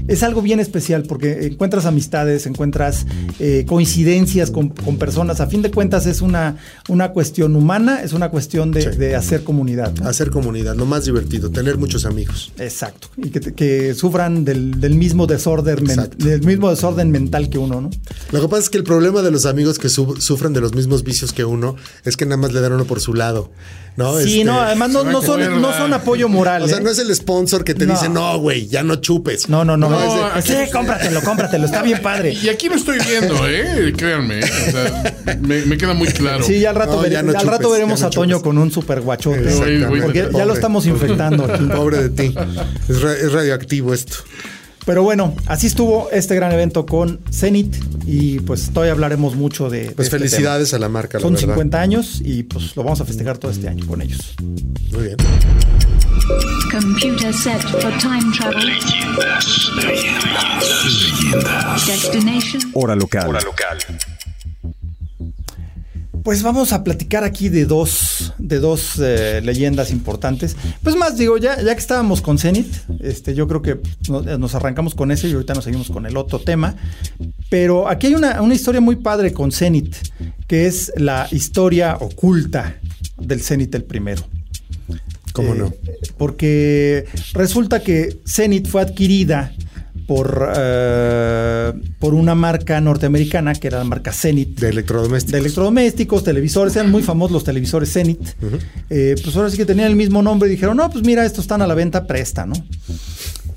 es algo bien especial porque encuentras amistades, encuentras eh, coincidencias con, con personas. A fin de cuentas, es una, una cuestión humana, es una cuestión de, Sí. de hacer comunidad. ¿no? Hacer comunidad, lo más divertido, tener muchos amigos. Exacto. Y que, que sufran del, del mismo desorden del mismo desorden mental que uno, ¿no? Lo que pasa es que el problema de los amigos que su- sufren de los mismos vicios que uno es que nada más le dan uno por su lado. ¿no? sí, Este, no, además no, no son, no son apoyo moral. O sea, ¿eh? no es el sponsor que te No. dice, no, güey, ya no chupes. No, no, no. No, es de, aquí- sí, cómpratelo, cómpratelo. Está bien padre. Y aquí lo estoy viendo, ¿eh? Créanme. ¿eh? O sea, me, me queda muy claro. Sí, ya al rato, vere- ya no al rato veremos ya no a Toño chupes. con un super guachote. Porque ya lo estamos infectando aquí. Pobre de ti. Es, ra- es radioactivo esto. Pero bueno, así estuvo este gran evento con Zenit y pues todavía hablaremos mucho de. de Pues este felicidades a la marca, la Son verdad. 50 años y pues lo vamos a festejar todo este año con ellos. Muy bien. Computer set for time travel. Destination. Hora local. Pues vamos a platicar aquí de dos, de dos eh, leyendas importantes. Pues más digo, ya, ya que estábamos con Zenith, este, yo creo que no- nos arrancamos con ese y ahorita nos seguimos con el otro tema. Pero aquí hay una, una historia muy padre con Zenith, que es la historia oculta del Zenith el primero. ¿Cómo Eh, no? Porque resulta que Zenith fue adquirida por, eh, por una marca norteamericana que era la marca Zenith. De electrodomésticos. De electrodomésticos, televisores, eran muy famosos los televisores Zenith. Eh, pues ahora sí que tenían el mismo nombre y dijeron, no, pues mira, estos están a la venta, presta, ¿no?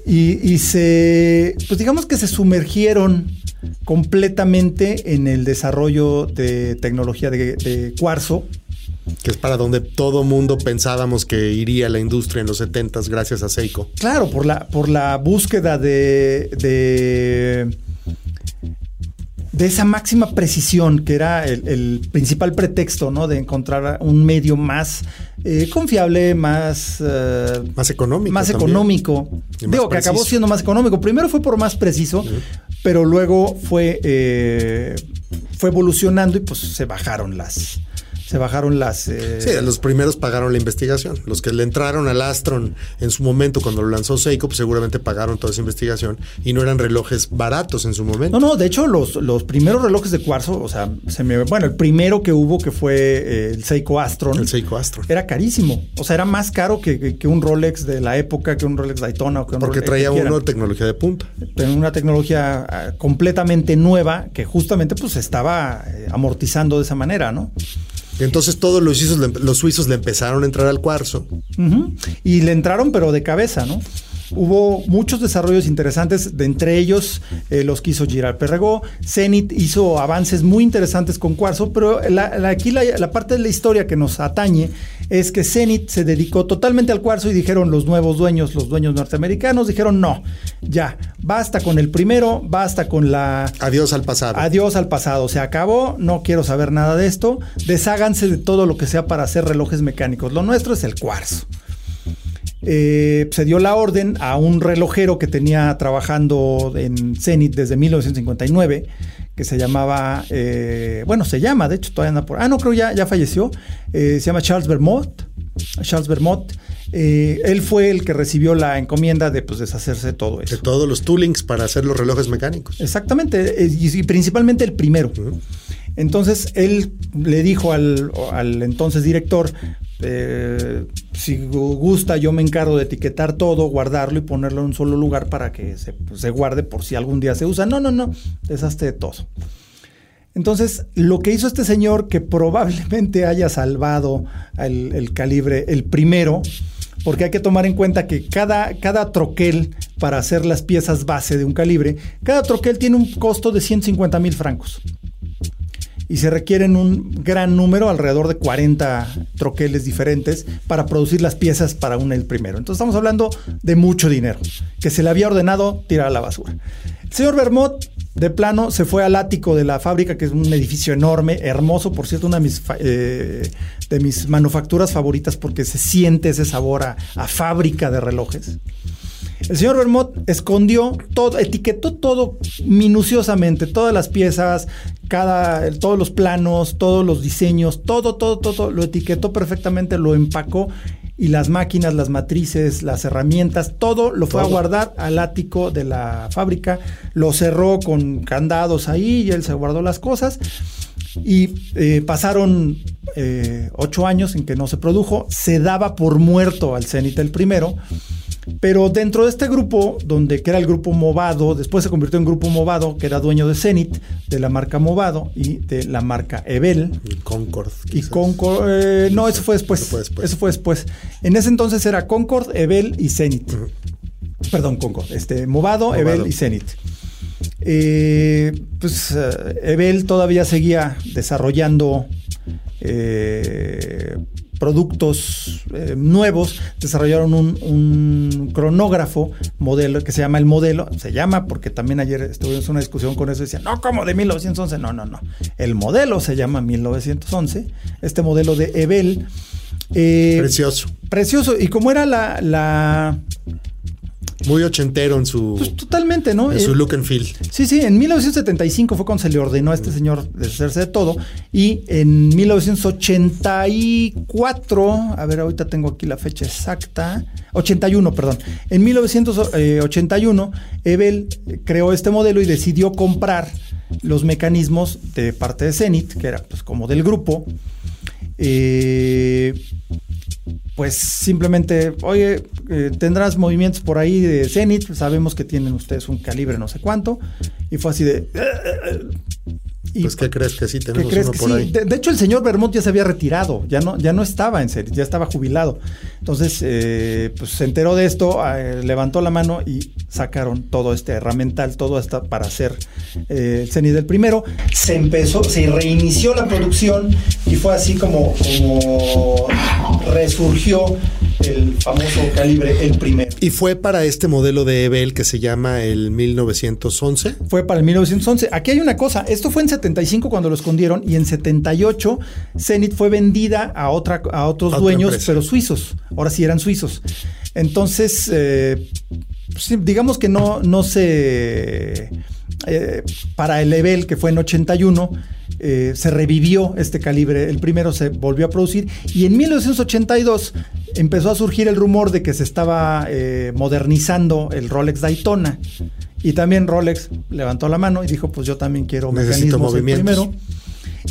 Y, y se, pues digamos que se sumergieron completamente en el desarrollo de tecnología de, de cuarzo. Que es para donde todo mundo pensábamos que iría la industria en los 70 gracias a Seiko. Claro, por la, por la búsqueda de, de, de esa máxima precisión que era el, el principal pretexto, ¿no? De encontrar un medio más eh, confiable, más... eh, Más económico. más también. económico. Y más Digo que acabó siendo más económico. Primero fue por más preciso, pero luego fue, eh, fue evolucionando y pues se bajaron las... Se bajaron las... eh, Sí, los primeros pagaron la investigación. Los que le entraron al Astron en su momento cuando lo lanzó Seiko, pues seguramente pagaron toda esa investigación y no eran relojes baratos en su momento. No, no, de hecho, los, los primeros relojes de cuarzo, o sea, se me. Bueno, el primero que hubo, que fue eh, el Seiko Astron. El Seiko Astron. Era carísimo. O sea, era más caro que, que- que un Rolex de la época, que un Rolex Daytona o que un Porque Rolex- traía uno tecnología de punta. Una tecnología ah, completamente nueva que justamente pues estaba eh, amortizando de esa manera, ¿no? Entonces todos los suizos, le, empezaron a entrar al cuarzo. Y le entraron, pero de cabeza, ¿no? Hubo muchos desarrollos interesantes, de entre ellos eh, los que hizo Girard Perregó. Zenith hizo avances muy interesantes con Cuarzo, pero la- la- aquí la, la parte de la historia que nos atañe es que Zenith se dedicó totalmente al Cuarzo y dijeron los nuevos dueños, los dueños norteamericanos, dijeron no, ya, basta con el primero, basta con la... Adiós al pasado. Adiós al pasado, se acabó, no quiero saber nada de esto, desháganse de todo lo que sea para hacer relojes mecánicos. Lo nuestro es el cuarzo. Eh, se dio la orden a un relojero que tenía trabajando en Zenith desde 1959, que se llamaba, eh, bueno, se llama, de hecho, todavía anda por, ah, no, creo ya, ya falleció, Eh, se llama Charles Bermot, Charles Bermot, Eh, él fue el que recibió la encomienda de pues, deshacerse de todo eso. De todos los toolings para hacer los relojes mecánicos. Exactamente, y, y principalmente el primero. Entonces él le dijo al, al entonces director, eh, si gu- gusta yo me encargo de etiquetar todo, guardarlo y ponerlo en un solo lugar para que se, se guarde por si algún día se usa. No, no, no, deshazte de todo. Entonces, lo que hizo este señor, que probablemente haya salvado el, el calibre, el primero, porque hay que tomar en cuenta que cada, cada troquel para hacer las piezas base de un calibre, cada troquel tiene un costo de 150 mil francos. Y se requieren un gran número, alrededor de 40 troqueles diferentes, para producir las piezas para un el primero. Entonces estamos hablando de mucho dinero, que se le había ordenado tirar a la basura. El señor Bermot, de plano, se fue al ático de la fábrica, que es un edificio enorme, hermoso, por cierto, una de mis, eh, manufacturas favoritas, porque se siente ese sabor a fábrica de relojes. El señor Bermot escondió todo, etiquetó todo minuciosamente, todas las piezas, cada, todos los planos, todos los diseños, todo, todo, todo, lo etiquetó perfectamente, lo empacó y las máquinas, las matrices, las herramientas, todo lo fue a guardar al ático de la fábrica, lo cerró con candados ahí y él se guardó las cosas. Y eh, pasaron eh, ocho años en que no se produjo. Se daba por muerto al Zenit el primero. Pero dentro de este grupo, donde que era el grupo Movado, después se convirtió en grupo Movado, que era dueño de Zenit, de la marca Movado y de la marca Ebel. Y Concord. Y. Concord, eh, no, eso fue después. Eso fue después. Eso fue después. En ese entonces era Concord, Ebel y Zenit. Perdón, Concord. Este, Movado, Movado. Ebel y Zenit. Eh, pues eh, Ebel todavía seguía desarrollando eh, productos eh, nuevos. Desarrollaron un, un cronógrafo modelo que se llama el modelo. Se llama porque también ayer estuvimos en una discusión con eso y decían, no, como de 1911. No, no, no. El modelo se llama 1911. Este modelo de Ebel. eh, Precioso. precioso. Y como era la, la Muy ochentero en su, pues totalmente, ¿no? en Eh, su look and feel. Sí, sí, en 1975 fue cuando se le ordenó a este señor deshacerse de todo. Y en 1984, a ver, ahorita tengo aquí la fecha exacta, 81, perdón. En 1981, Ebel creó este modelo y decidió comprar los mecanismos de parte de Zenith, que era pues como del grupo. Eh, pues simplemente, oye, eh, tendrás movimientos por ahí de Zenith, sabemos que tienen ustedes un calibre no sé cuánto, y fue así de... Y Pues, ¿qué crees que sí? ¿Qué Tenemos crees uno que por sí? ahí. De, de hecho, el señor Vermont ya se había retirado, ya no, ya no estaba en serie, ya estaba jubilado. Entonces, eh, pues se enteró de esto, eh, levantó la mano y sacaron todo este herramental, todo esto para hacer eh, el Zenith del primero. Se empezó, se reinició la producción y fue así como, como resurgió el famoso calibre el primero. Y fue para este modelo de Ebel que se llama el 1911. Fue para el 1911. Aquí hay una cosa, esto fue en 75 cuando lo escondieron y en 78 Zenith fue vendida a, otra, a otros A dueños, pero suizos. Ahora sí eran suizos. Entonces, eh, digamos que no, no se... eh, para el Level, que fue en 81, eh, se revivió este calibre. El primero se volvió a producir y en 1982 empezó a surgir el rumor de que se estaba eh, modernizando el Rolex Daytona. Y también Rolex levantó la mano y dijo, pues yo también quiero Necesito mecanismos movimientos. primero.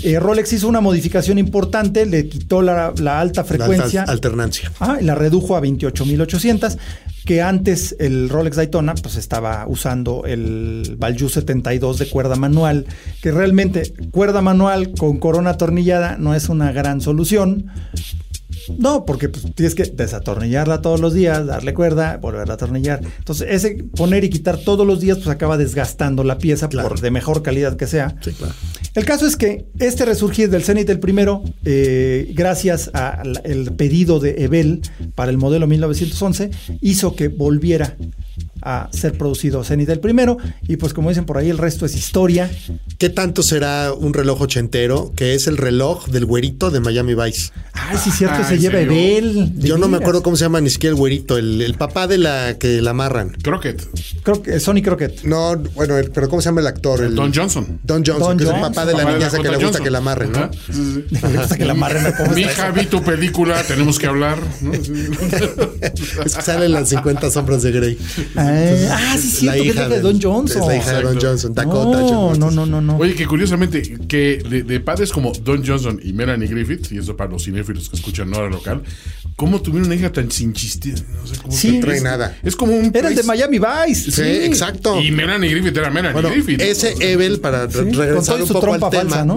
Eh, Rolex hizo una modificación importante, le quitó la, la alta La frecuencia. alta alternancia. Ah, y la redujo a 28.800, que antes el Rolex Daytona pues estaba usando el Valjoux 72 de cuerda manual, que realmente cuerda manual con corona atornillada no es una gran solución. No, porque pues, tienes que desatornillarla todos los días, darle cuerda, volverla a atornillar. Entonces, ese poner y quitar todos los días, pues acaba desgastando la pieza Claro. por de mejor calidad que sea. Sí, claro. El caso es que este resurgir del Zenith el primero, eh, gracias al pedido de Ebel para el modelo 1911, hizo que volviera a ser producido Zenith el primero. Y pues como dicen por ahí, el resto es historia. ¿Qué tanto será un reloj ochentero que es el reloj del güerito de Miami Vice? Ay, sí, cierto, Ah, se ¿en lleva serio? Yo no me acuerdo cómo se llama ni siquiera el güerito, el, el papá de la que la amarran. Crockett. Creo que Sony Crockett. No, bueno, el- pero ¿cómo se llama el actor? El- Don Johnson. Don Johnson, Don que es el papá de la Papá de niña esa que le gusta Johnson. que la amarren, ¿no? Le gusta que la amarren Mi hija, vi tu película, tenemos que hablar. ¿no? Sí. Es que salen las 50 sombras de Grey. Ah, sí, cierto, que es la de Don Johnson. Es la hija de Don. Johnson, Dakota No, Johnson. no, no, no, no. Oye, que curiosamente, que de, de padres como Don Johnson y Melanie Griffith, y eso para los cinéfilos que escuchan hora local, ¿cómo tuvieron una hija tan sin chiste? No sé cómo Sí. se- No trae es- nada. Es como un. Era el de Miami Vice. Sí, exacto. Y Melanie Griffith era Melanie Bueno, Griffith. ese Ebel, para Sí, regresar un su poco al trompa tema, falsa, ¿no?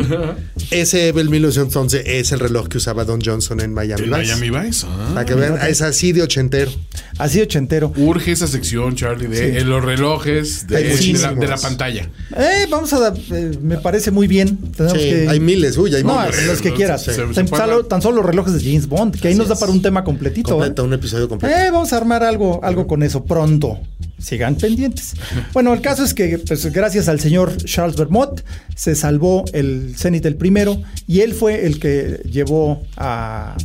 ese Ebel 1911 es el reloj que usaba Don Johnson en Miami En Vice. Miami Vice. ah. Para que vean, es así de ochentero. Así ochentero. Urge esa sección, Charlie, de Sí. los relojes de, la, muchísimos. de la pantalla. Eh, vamos a eh, me parece muy bien. Tenemos Sí, que- hay miles, uy, hay no, miles. los que quieras. Se- se tan, solo, tan solo los relojes de James Bond, que ahí nos da para un tema completito. ¿eh? un episodio completo. Eh, vamos a armar algo, algo con eso pronto. Sigan pendientes. Bueno, el caso es que, pues, gracias al señor Charles Vermont, se salvó el Zenith el primero y él fue el que llevó a,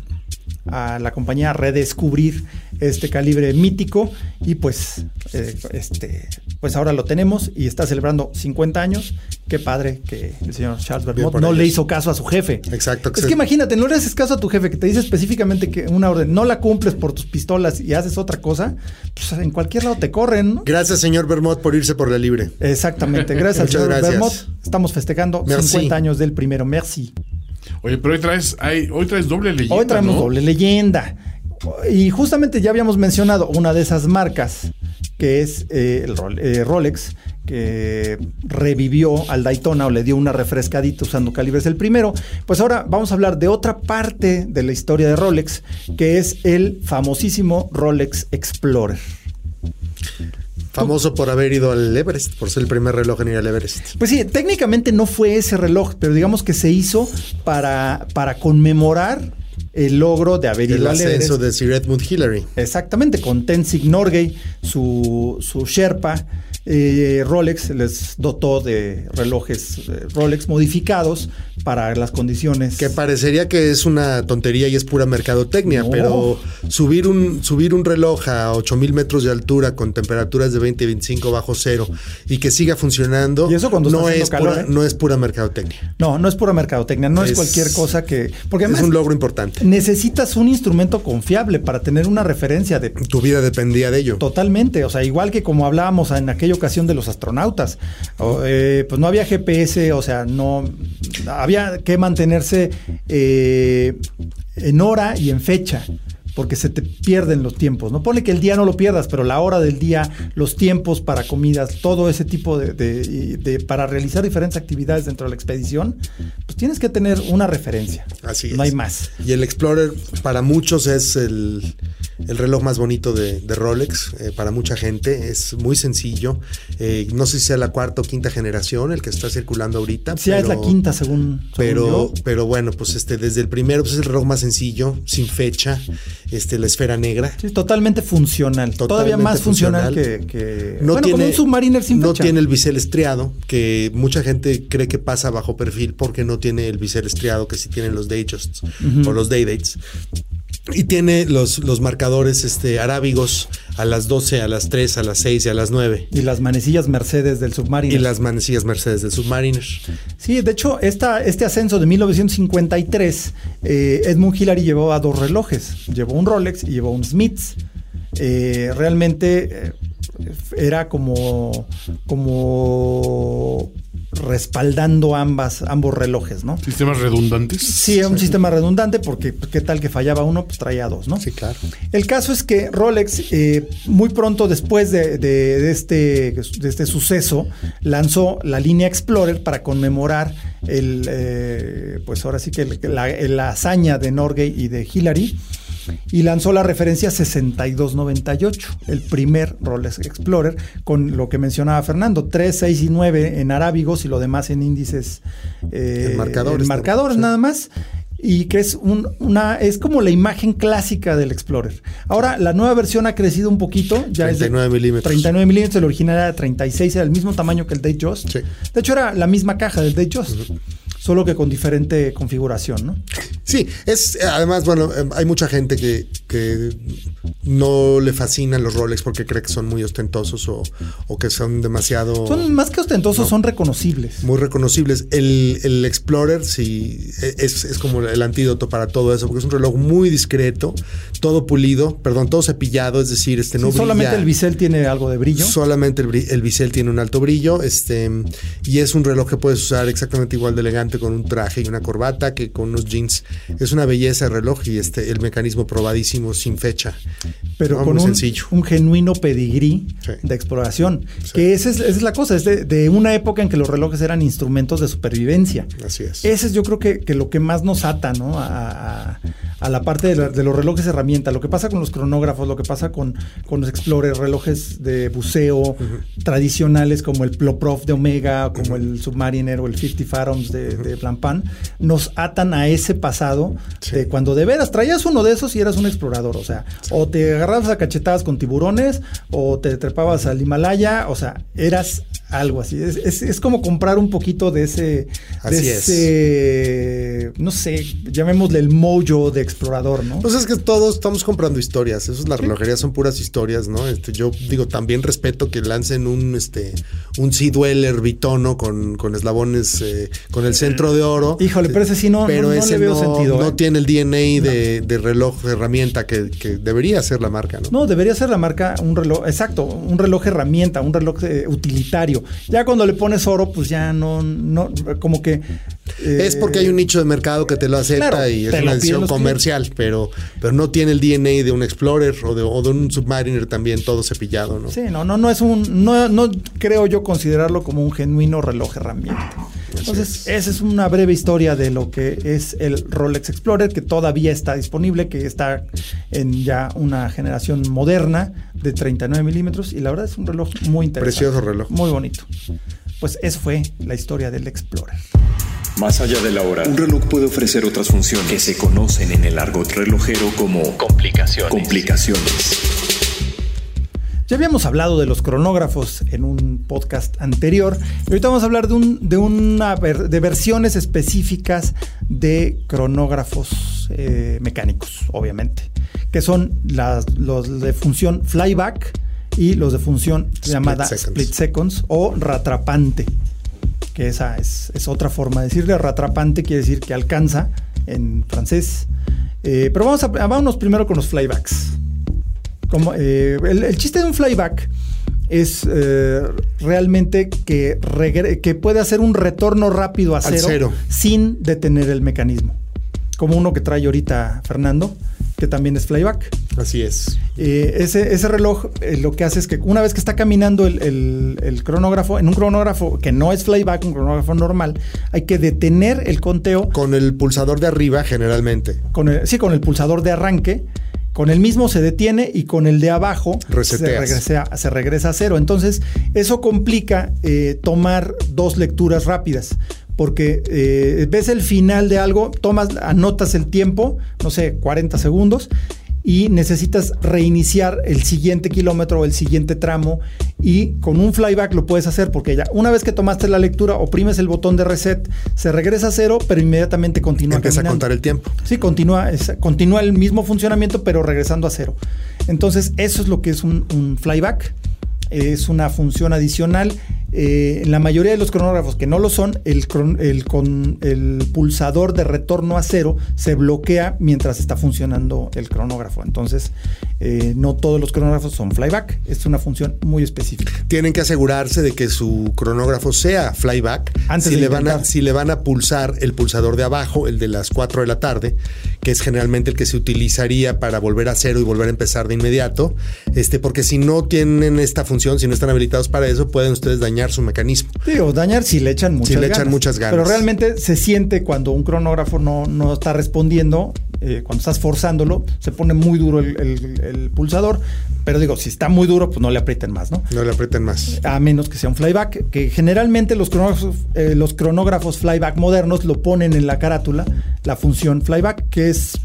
a la compañía a redescubrir este calibre mítico y pues, eh, este, pues ahora lo tenemos y está celebrando 50 años. Qué padre que el señor Charles Vermont por no le hizo caso a su jefe. Exacto, que Es se- que imagínate, no le haces caso a tu jefe que te dice específicamente que una orden no la cumples por tus pistolas y haces otra cosa, pues en cualquier lado te corren, ¿no? Gracias, señor Bermot, por irse por la libre. Exactamente, gracias al señor gracias. Vermont. Estamos festejando Merci. 50 años del primero. Merci. Oye, pero hoy traes, hay, hoy traes doble leyenda. Hoy traemos ¿no? doble leyenda. Y justamente ya habíamos mencionado una de esas marcas, que es eh, el eh, Rolex, que revivió al Daytona o le dio una refrescadita usando calibres el primero. Pues ahora vamos a hablar de otra parte de la historia de Rolex, que es el famosísimo Rolex Explorer. Famoso por haber ido al Everest, por ser el primer reloj en ir al Everest. Pues sí, técnicamente no fue ese reloj, pero digamos que se hizo para, para conmemorar el logro de haber ido al ascenso de Sir Edmund Hillary. Exactamente, con Tenzing Norgay, su, su Sherpa, eh, Rolex les dotó de relojes eh, Rolex modificados para las condiciones. Que parecería que es una tontería y es pura mercadotecnia, No. pero subir un, subir un reloj a 8000 metros de altura con temperaturas de 20 y 25 bajo cero y que siga funcionando Y eso cuando no, es calor, pura, ¿eh? no es pura mercadotecnia. No, no es pura mercadotecnia, no es, Es- cualquier cosa que... Porque además es un logro importante. necesitas un instrumento confiable para tener una referencia de Tu vida dependía de ello. Totalmente, o sea, igual que como hablábamos en ocasión de los astronautas, eh, pues no había GPS, o sea, no había que mantenerse eh, en hora y en fecha porque se te pierden los tiempos. No pone que el día no lo pierdas, pero la hora del día, los tiempos para comidas, todo ese tipo de, de- y de- para realizar diferentes actividades dentro de la expedición, pues tienes que tener una referencia. Así es. No hay más. Y el Explorer para muchos es el, el reloj más bonito de, de Rolex, eh, para mucha gente. Es muy sencillo. Eh, no sé si sea la cuarta o quinta generación el que está circulando ahorita. Sí, es la quinta según, según Pero, yo. pero bueno, pues este, desde el primero pues es el reloj más sencillo, sin fecha, este, la esfera negra. Sí, totalmente funcional. Todavía más funcional, funcional. que, que- No bueno, tiene, como un Submariner sin no fecha. tiene el bisel estriado, que mucha gente cree que pasa bajo perfil porque no tiene el bisel estriado que sí tienen los Dayjusts o los Daydates. Y tiene los, los marcadores este, arábigos a las 12, a las 3, a las 6 y a las 9. Y las manecillas Mercedes del Submariner. Y las manecillas Mercedes del Submariner. Sí, de hecho, esta, este ascenso de 1953, eh, Edmund Hillary llevaba dos relojes. Llevó un Rolex y llevó un Smiths. Eh, realmente eh, era como, como respaldando ambas, ambos relojes, ¿no? Sistemas redundantes. Sí, era un sistema redundante porque pues, qué tal que fallaba uno, pues traía dos, ¿no? Sí, claro. El caso es que Rolex, eh, muy pronto después de, de- de este, de este suceso, lanzó la línea Explorer para conmemorar el, eh, pues ahora sí que el- la, la hazaña de Norgay y de Hillary. Y lanzó la referencia 6298, el primer Rolex Explorer, con lo que mencionaba Fernando, 3, 6 y 9 en arábigos y lo demás en índices eh, En marcadores, en marcadores sí. nada más y que es un- una es como la imagen clásica del Explorer. Ahora la nueva versión ha crecido un poquito, ya es de 39 milímetros. 39 milímetros, el original era 36, era el mismo tamaño que el Datejust. Sí. De hecho era la misma caja del Datejust, solo que con diferente configuración, ¿no? Sí, es además, bueno, eh, hay mucha gente que, que no le fascinan los Rolex porque cree que son muy ostentosos o, o que son demasiado Son más que ostentosos, son reconocibles. muy reconocibles. El, el Explorer sí e- es, es como el antídoto para todo eso, porque es un reloj muy discreto, todo pulido, perdón, todo cepillado, es decir, este no Sí, solamente el bisel tiene algo de brillo. Solamente el, el bisel tiene un alto brillo, este, y es un reloj que puedes usar exactamente igual de elegante con un traje y una corbata que con unos jeans. Es una belleza el reloj y este, el mecanismo probadísimo sin fecha. pero No, con muy un, sencillo. un genuino pedigrí Sí. de exploración. Que esa es, esa es la cosa, es de, de una época en que los relojes eran instrumentos de supervivencia. Así es. Ese es yo creo que, que lo que más nos ata, ¿no? A, a- a la parte de, la- de los relojes herramienta. Lo que pasa con los cronógrafos, lo que pasa con, con los Explorer, relojes de buceo tradicionales como el Ploprof de Omega, como el Submariner o el 50 Fathoms de, de Blancpain, nos atan a ese pasado Sí. de cuando de veras traías uno de esos y eras un explorador. O sea, o te agarrabas a cachetadas con tiburones, o te trepabas al Himalaya, o sea, eras algo así. Es, es- es como comprar un poquito de ese, de Así es. ese, no sé, llamémosle el mojo de explorador, ¿no? Pues es que todos estamos comprando historias. Eso es la relojería, son puras historias, ¿no? Este, yo digo, también respeto que lancen un este un Sea Dweller bitono con, con eslabones, eh, con el centro de oro. Híjole, pero ese sí no- no- no le veo sentido, No ¿eh? tiene el DNA de, de reloj de herramienta que, que debería ser la marca, ¿no? No, debería ser la marca un reloj, exacto, un reloj herramienta, un reloj eh, utilitario. Ya cuando le pones oro, pues ya no, no, como que... eh, Es porque hay un nicho de mercado que te lo acepta Claro, y es una decisión comercial, pero, pero no tiene el DNA de un Explorer o de, o de un Submariner también todo cepillado, ¿no? Sí, no, no, no es un, no, no creo yo considerarlo como un genuino reloj herramienta. Entonces, esa es una breve historia de lo que es el Rolex Explorer, que todavía está disponible, que está en ya una generación moderna de 39 milímetros, y la verdad es un reloj muy interesante. Precioso reloj. Muy bonito. Pues eso fue la historia del Explorer. Más allá de la hora, un reloj puede ofrecer otras funciones que se conocen en el argot relojero como complicaciones. complicaciones. Ya habíamos hablado de los cronógrafos en un podcast anterior. Y ahorita vamos a hablar de, un, de, una de versiones específicas de cronógrafos eh, mecánicos, obviamente. Que son las, los de función flyback y los de función llamada seconds. split seconds o ratrapante. Que esa es, es otra forma de decirle. Ratrapante quiere decir que alcanza en francés. Eh, pero vamos a, vámonos primero con los flybacks. Como, eh, el, el chiste de un flyback es eh, realmente que, puede hacer un retorno rápido a cero, cero. sin detener el mecanismo. como uno que trae ahorita Fernando, que también es flyback. Así es. Eh, ese, ese reloj eh, lo que hace es que una vez que está caminando el, el- el cronógrafo, en un cronógrafo que no es flyback, un cronógrafo normal, hay que detener el conteo Con el pulsador de arriba, generalmente. con el, sí, con el pulsador de arranque. Con el mismo se detiene y con el de abajo se Reseteas. regresa, se regresa a cero. Entonces, eso complica eh, tomar dos lecturas rápidas. Porque eh, ves el final de algo, tomas, anotas el tiempo, no sé, 40 segundos, y necesitas reiniciar el siguiente kilómetro o el siguiente tramo. Y con un flyback lo puedes hacer porque ya una vez que tomaste la lectura, oprimes el botón de reset, se regresa a cero, pero inmediatamente continúa Empieza a contar el tiempo. Sí, continúa, es- continúa el mismo funcionamiento, pero regresando a cero. Entonces, eso es lo que es un, un flyback. Es una función adicional. Eh, en la mayoría de los cronógrafos que no lo son, el, cron- el con el pulsador de retorno a cero se bloquea mientras está funcionando el cronógrafo. Entonces, eh, no todos los cronógrafos son flyback. Es una función muy específica. Tienen que asegurarse de que su cronógrafo sea flyback. Antes si, de le van a, si le van a pulsar el pulsador de abajo, el de las 4 de la tarde, que es generalmente el que se utilizaría para volver a cero y volver a empezar de inmediato, este, porque si no tienen esta función, si no están habilitados para eso, pueden ustedes dañar su mecanismo. Digo, dañar si le echan muchas le ganas. echan muchas ganas. Pero realmente se siente cuando un cronógrafo no, no está respondiendo, eh, cuando estás forzándolo, se pone muy duro el, el- el pulsador. Pero digo, si está muy duro, pues no le aprieten más, ¿no? No le aprieten más. A menos que sea un flyback, que generalmente los cronógrafos, eh, los cronógrafos flyback modernos lo ponen en la carátula, la función flyback, que es,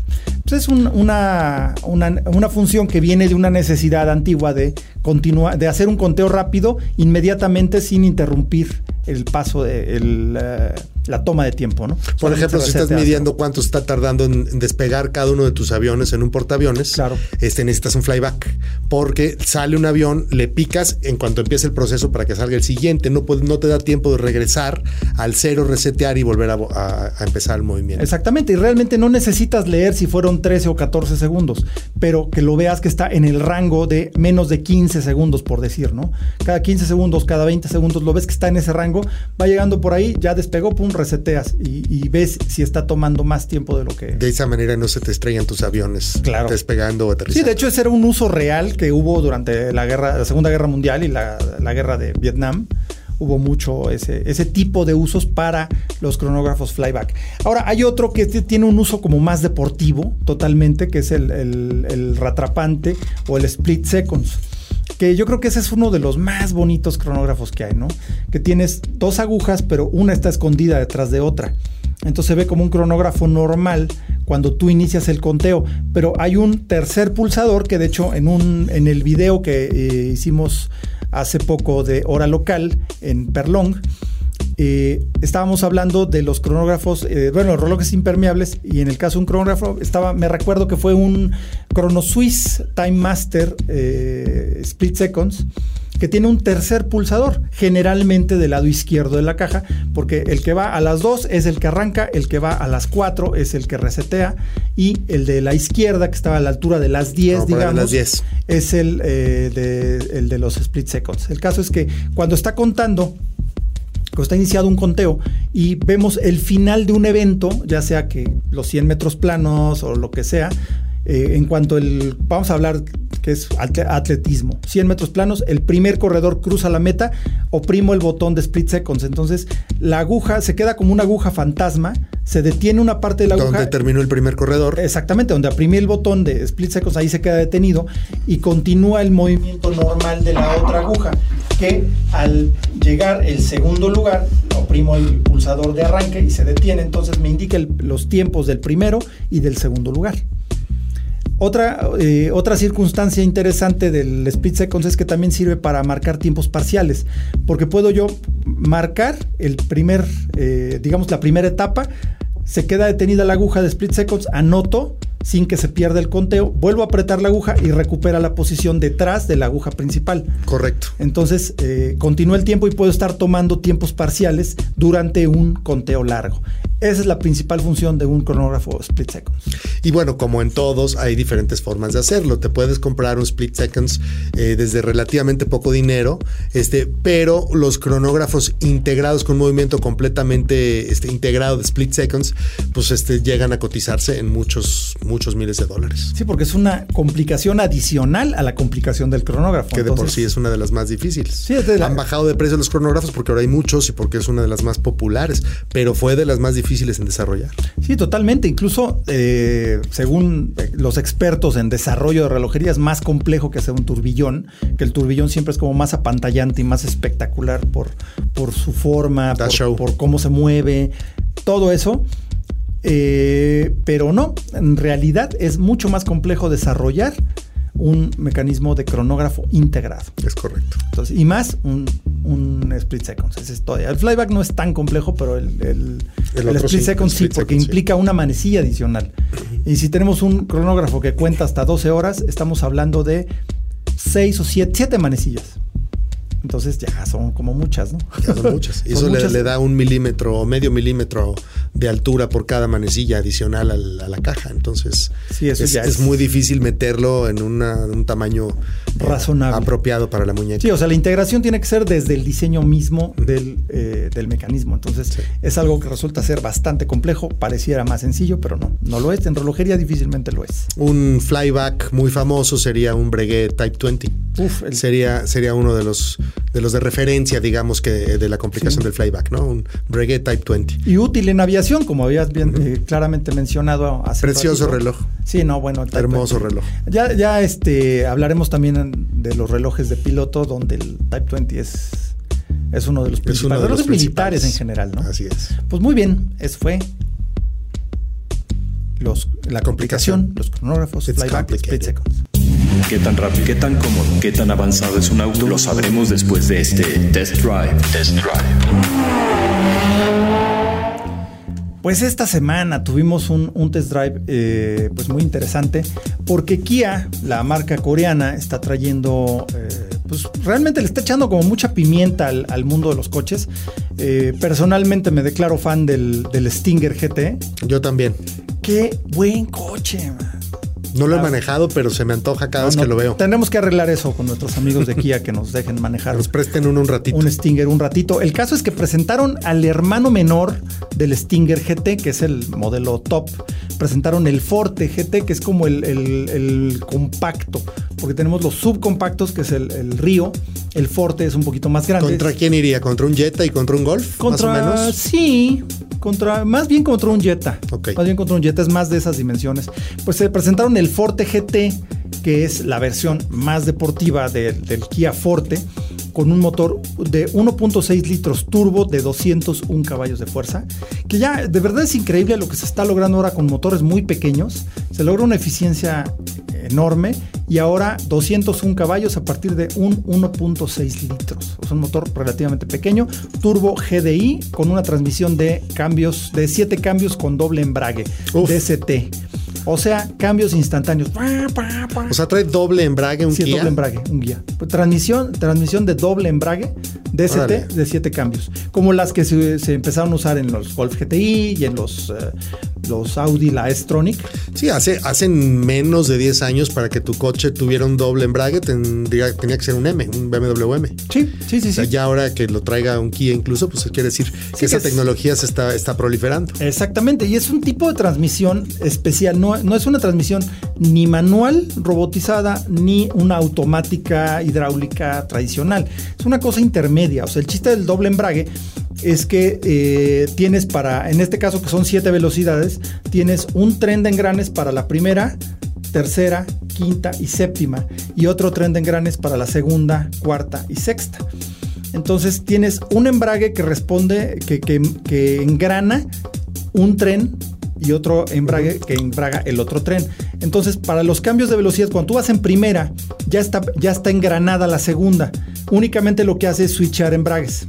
pues es un- una, una, una función que viene de una necesidad antigua de continuar, de hacer un conteo rápido inmediatamente sin interrumpir el paso de el, eh, la toma de tiempo, ¿no? Por Solamente ejemplo, si estás midiendo cuánto está tardando en despegar cada uno de tus aviones en un portaaviones, Claro. este, necesitas un flyback. Porque sale un avión, le picas en cuanto empiece el proceso para que salga el siguiente. No, puede- no te da tiempo de regresar al cero, resetear y volver a, vo- a- a empezar el movimiento. Exactamente, y realmente no necesitas leer si fueron 13 o 14 segundos, pero que lo veas que está en el rango de menos de 15 segundos, por decir, ¿no? Cada 15 segundos, cada 20 segundos, lo ves que está en ese rango, va llegando por ahí, ya despegó, pum, reseteas y, y ves si está tomando más tiempo de lo que... De esa manera no se te estrellan tus aviones Claro. despegando o Sí, aterrizando. de hecho ese era un uso real que hubo durante la guerra, la Segunda Guerra Mundial y la, la guerra de Vietnam. Hubo mucho ese, ese tipo de usos para los cronógrafos flyback. Ahora, hay otro que tiene un uso como más deportivo, totalmente, que es el, el, el ratrapante o el split seconds. Que yo creo que ese es uno de los más bonitos cronógrafos que hay, ¿no? Que tienes dos agujas, pero una está escondida detrás de otra. Entonces se ve como un cronógrafo normal cuando tú inicias el conteo. Pero hay un tercer pulsador que de hecho en, un, en el video que eh, hicimos hace poco de hora local en Perlong, eh, estábamos hablando de los cronógrafos, eh, bueno, los relojes impermeables, y en el caso de un cronógrafo, estaba, me recuerdo que fue un Chrono Swiss Time Master eh, Split Seconds, que tiene un tercer pulsador, generalmente del lado izquierdo de la caja, porque el que va a las 2 es el que arranca, el que va a las 4 es el que resetea, y el de la izquierda, que estaba a la altura de las 10, Como por ahí de digamos, las 10. es el, de, el de los split seconds. El caso es que cuando está contando, está iniciado un conteo y vemos el final de un evento, ya sea que los 100 metros planos o lo que sea, eh, en cuanto el, vamos a hablar que es atle- atletismo, 100 metros planos, el primer corredor cruza la meta, oprimo el botón de split seconds, entonces la aguja se queda como una aguja fantasma, se detiene una parte de la aguja. Donde terminó el primer corredor. Exactamente, donde aprimí el botón de split seconds, ahí se queda detenido y continúa el movimiento normal de la otra aguja, que al llegar el segundo lugar, oprimo el pulsador de arranque y se detiene, entonces me indica el- los tiempos del primero y del segundo lugar. Otra, eh, otra circunstancia interesante del split seconds es que también sirve para marcar tiempos parciales, porque puedo yo marcar el primer, eh, digamos, la primera etapa, se queda detenida la aguja de split seconds, anoto sin que se pierda el conteo, vuelvo a apretar la aguja y recupera la posición detrás de la aguja principal. Correcto. Entonces, eh, continúa el tiempo y puedo estar tomando tiempos parciales durante un conteo largo. Esa es la principal función de un cronógrafo split seconds. Y bueno, como en todos, hay diferentes formas de hacerlo. Te puedes comprar un split seconds eh, desde relativamente poco dinero, este, pero los cronógrafos integrados con un movimiento completamente este, integrado de split seconds, pues este, llegan a cotizarse en muchos, muchos miles de dólares. Sí, porque es una complicación adicional a la complicación del cronógrafo. Que de por sí es una de las más difíciles. Sí, la- Han bajado de precio los cronógrafos porque ahora hay muchos y porque es una de las más populares, pero fue de las más difíciles en desarrollar. Sí, totalmente. Incluso eh, según eh, los expertos en desarrollo de relojería es más complejo que hacer un turbillón, que el turbillón siempre es como más apantallante y más espectacular por, por su forma, por, por cómo se mueve, todo eso. Eh, pero no, en realidad es mucho más complejo desarrollar un mecanismo de cronógrafo integrado. Es correcto. Entonces, y más un, un split seconds. Es todo. El flyback no es tan complejo, pero el, el- El el otro split sí, seconds sí, split porque sí. implica una manecilla adicional. Y si tenemos un cronógrafo que cuenta hasta 12 horas, estamos hablando de 6 o 7, manecillas. Entonces ya son como muchas, ¿no? Ya son muchas. Y eso le, muchas. le da un milímetro o medio milímetro de altura por cada manecilla adicional al- a la caja. Entonces, Sí, eso es, ya es es- muy difícil meterlo en una- un tamaño eh, Razonable. apropiado para la muñeca. Sí, o sea, la integración tiene que ser desde el diseño mismo del, eh, del mecanismo. Entonces, Sí. es algo que resulta ser bastante complejo. Pareciera más sencillo, pero no, no lo es. En relojería difícilmente lo es. Un flyback muy famoso sería un Breguet Type 20. Uf, el- Sería, sería uno de los, de los de referencia, digamos, que de la complicación del flyback, ¿no? Un Breguet Type 20. Y útil en aviación, como habías bien eh, claramente mencionado hace Precioso ratito. reloj. Sí, no, bueno. el Hermoso 20. reloj. Ya, ya este, hablaremos también de los relojes de piloto, donde el Type 20 es, es uno de los Es principales. uno de los militares en general, ¿no? Así es. Pues muy bien, eso fue los, la complicación, Complicación. los cronógrafos, It's flyback, split seconds. ¿Qué tan rápido, qué tan cómodo, qué tan avanzado es un auto? Lo sabremos después de este test drive. Test drive. Pues esta semana tuvimos un, un test drive eh, pues muy interesante porque Kia, la marca coreana, está trayendo, eh, pues realmente le está echando como mucha pimienta al, al mundo de los coches. Eh, personalmente me declaro fan del, del Stinger GT. Yo también. Qué buen coche, man. No lo he manejado, pero se me antoja cada No, vez no, que lo veo. Tendremos que arreglar eso con nuestros amigos de Kia que nos dejen manejar Nos presten uno un ratito. un Stinger un ratito. El caso es que presentaron al hermano menor del Stinger GT, que es el modelo top. Presentaron el Forte GT, que es como el, el- el compacto, porque tenemos los subcompactos, que es el, el Río. El Forte es un poquito más grande. ¿Contra quién iría? ¿Contra un Jetta y contra un Golf? Contra, más o menos. sí, contra, más bien contra un Jetta. Ok. Más bien contra un Jetta, es más de esas dimensiones. Pues se presentaron el Forte GT, que es la versión más deportiva del Kia Forte, con un motor de 1.6 litros turbo de 201 caballos de fuerza, que ya de verdad es increíble lo que se está logrando ahora con motores muy pequeños. Se logra una eficiencia enorme y ahora 201 caballos a partir de un 1.6 litros. Es un motor relativamente pequeño, turbo GDI con una transmisión de cambios de 7 cambios con doble embrague, Uf. DCT. O sea, cambios instantáneos. O sea, trae doble embrague un Sí, doble embrague, un guía. Pues, transmisión, transmisión de doble embrague, DST Órale. de 7 cambios. Como las que se, se empezaron a usar en los Golf GTI y en los, eh, los Audi, la S-Tronic. Sí, hace, hacen menos de 10 años para que tu coche tuviera un doble embrague, tendría, tenía que ser un M, un BMW M. Sí, sí, sí, O sea, sí. ya ahora que lo traiga un Kia incluso, pues quiere decir que esa es- tecnología se está, está proliferando. Exactamente, y es un tipo de transmisión especial, no, no es una transmisión ni manual robotizada ni una automática hidráulica tradicional. Es una cosa intermedia, o sea, el chiste del doble embrague es que eh, tienes para, en este caso que son siete velocidades, tienes un tren de engranes para la primera, tercera, quinta y séptima, y otro tren de engranes para la segunda, cuarta y sexta. Entonces tienes un embrague que responde, que, que- que engrana un tren y otro embrague que embraga el otro tren. Entonces, para los cambios de velocidad, cuando tú vas en primera, ya está, ya está engranada la segunda. Únicamente lo que hace es switchar embragues.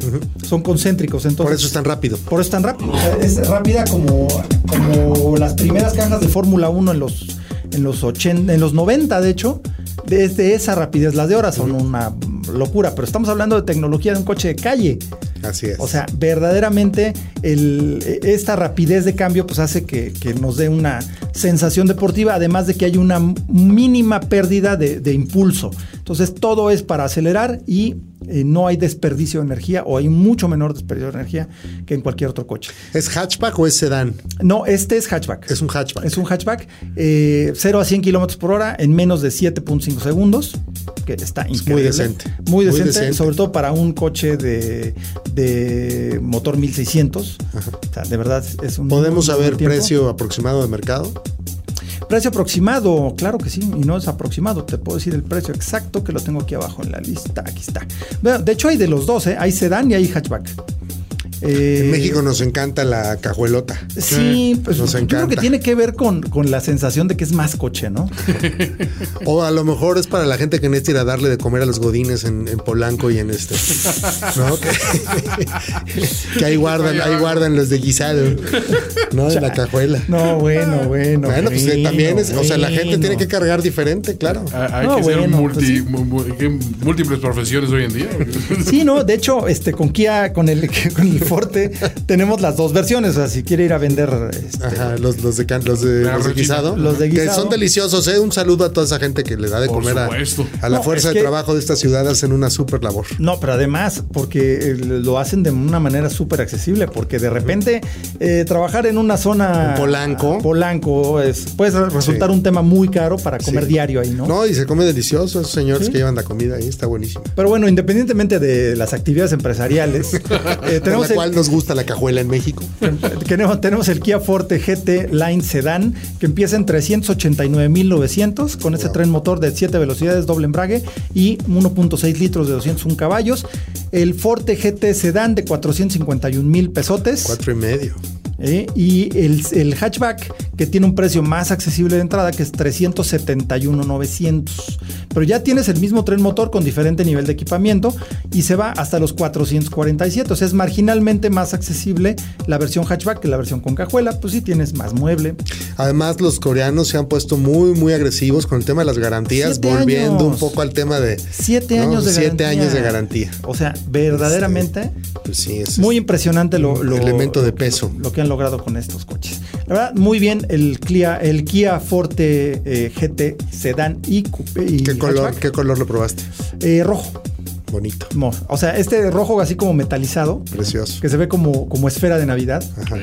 Son concéntricos. Entonces, Por eso es tan rápido. por eso es tan rápido. O sea, Es rápida como, como las primeras cajas de Fórmula 1 en los, en los 80, en los 90, de hecho. Desde esa rapidez, las de ahora son una locura, pero estamos hablando de tecnología de un coche de calle. Así es. O sea, verdaderamente el- esta rapidez de cambio pues hace que, que nos dé una sensación deportiva, además de que hay una mínima pérdida de, de impulso. Entonces todo es para acelerar y eh, no hay desperdicio de energía o hay mucho menor desperdicio de energía que en cualquier otro coche. ¿Es hatchback o es sedán? No, este es hatchback. Es un hatchback. Es un hatchback. eh, 0 a 100 kilómetros por hora en menos de 7.5 segundos. Que está increíble. muy decente. Muy Muy decente, decente. sobre todo para un coche de, de motor 1600. O sea, de verdad es un. ¿Podemos saber precio aproximado de mercado? Precio aproximado, claro que sí, y no es aproximado, te puedo decir el precio exacto que lo tengo aquí abajo en la lista, aquí está. De hecho hay de los dos, ¿eh? hay sedán y hay hatchback. Eh, En México nos encanta la cajuelota. Sí, pues Nos yo creo que encanta. tiene que ver con, con la sensación de que es más coche, ¿no? O a lo mejor es para la gente que necesita ir a darle de comer a los godines en, en Polanco y en este. ¿No? Que, que ahí guardan, ahí guardan los de guisado. ¿No? En la cajuela. No, bueno, bueno. Bueno, pues eh, también es, o sea, la gente tiene que cargar diferente, claro. Ah, Hay No, que ser bueno, multi- pues múltiples profesiones hoy en día. Sí, no, de hecho, este, con Kia, con el, con el Forte, tenemos las dos versiones. O sea, si quiere ir a vender este, Ajá, los, los de can- los de, los de guisado. Los de Que guisado. son deliciosos, ¿eh? Un saludo a toda esa gente que le da de Por comer a, supuesto. a la No, fuerza es de que- trabajo de esta ciudad, hacen una súper labor. No, pero además, porque eh, lo hacen de una manera súper accesible, porque de repente eh, trabajar en una zona... En Polanco. Polanco, es, puede resultar Sí. un tema muy caro para comer Sí. diario ahí, ¿no? No, y se come delicioso, esos señores Sí. que llevan la comida ahí, está buenísimo. Pero bueno, independientemente de las actividades empresariales, eh, tenemos, cual nos gusta la cajuela en México. tenemos, tenemos el Kia Forte GT Line Sedan que empieza en 389.900 con ese tren motor de 7 velocidades, doble embrague y 1.6 litros de 201 caballos. El Forte GT Sedan de 451 mil pesotes. Cuatro y medio. ¿Eh? Y el, el hatchback que tiene un precio más accesible de entrada que es 371,900. Pero ya tienes el mismo tren motor con diferente nivel de equipamiento y se va hasta los 447. O sea, es marginalmente más accesible la versión hatchback que la versión con cajuela. Pues sí tienes más mueble. Además, los coreanos se han puesto muy, muy agresivos con el tema de las garantías, Siete volviendo años. un poco al tema de Siete ¿no? años de Siete garantía. años de garantía. O sea, verdaderamente Pues sí, es muy impresionante lo, lo- elemento de peso. lo que han logrado con estos coches. La verdad, muy bien el Kia, el Kia Forte eh, GT Sedan y, coupé y ¿Qué color. ¿Qué color lo probaste? Eh, rojo. Bonito, Mo- O sea, este rojo así como metalizado, precioso. que se ve como, como esfera de Navidad. Ajá.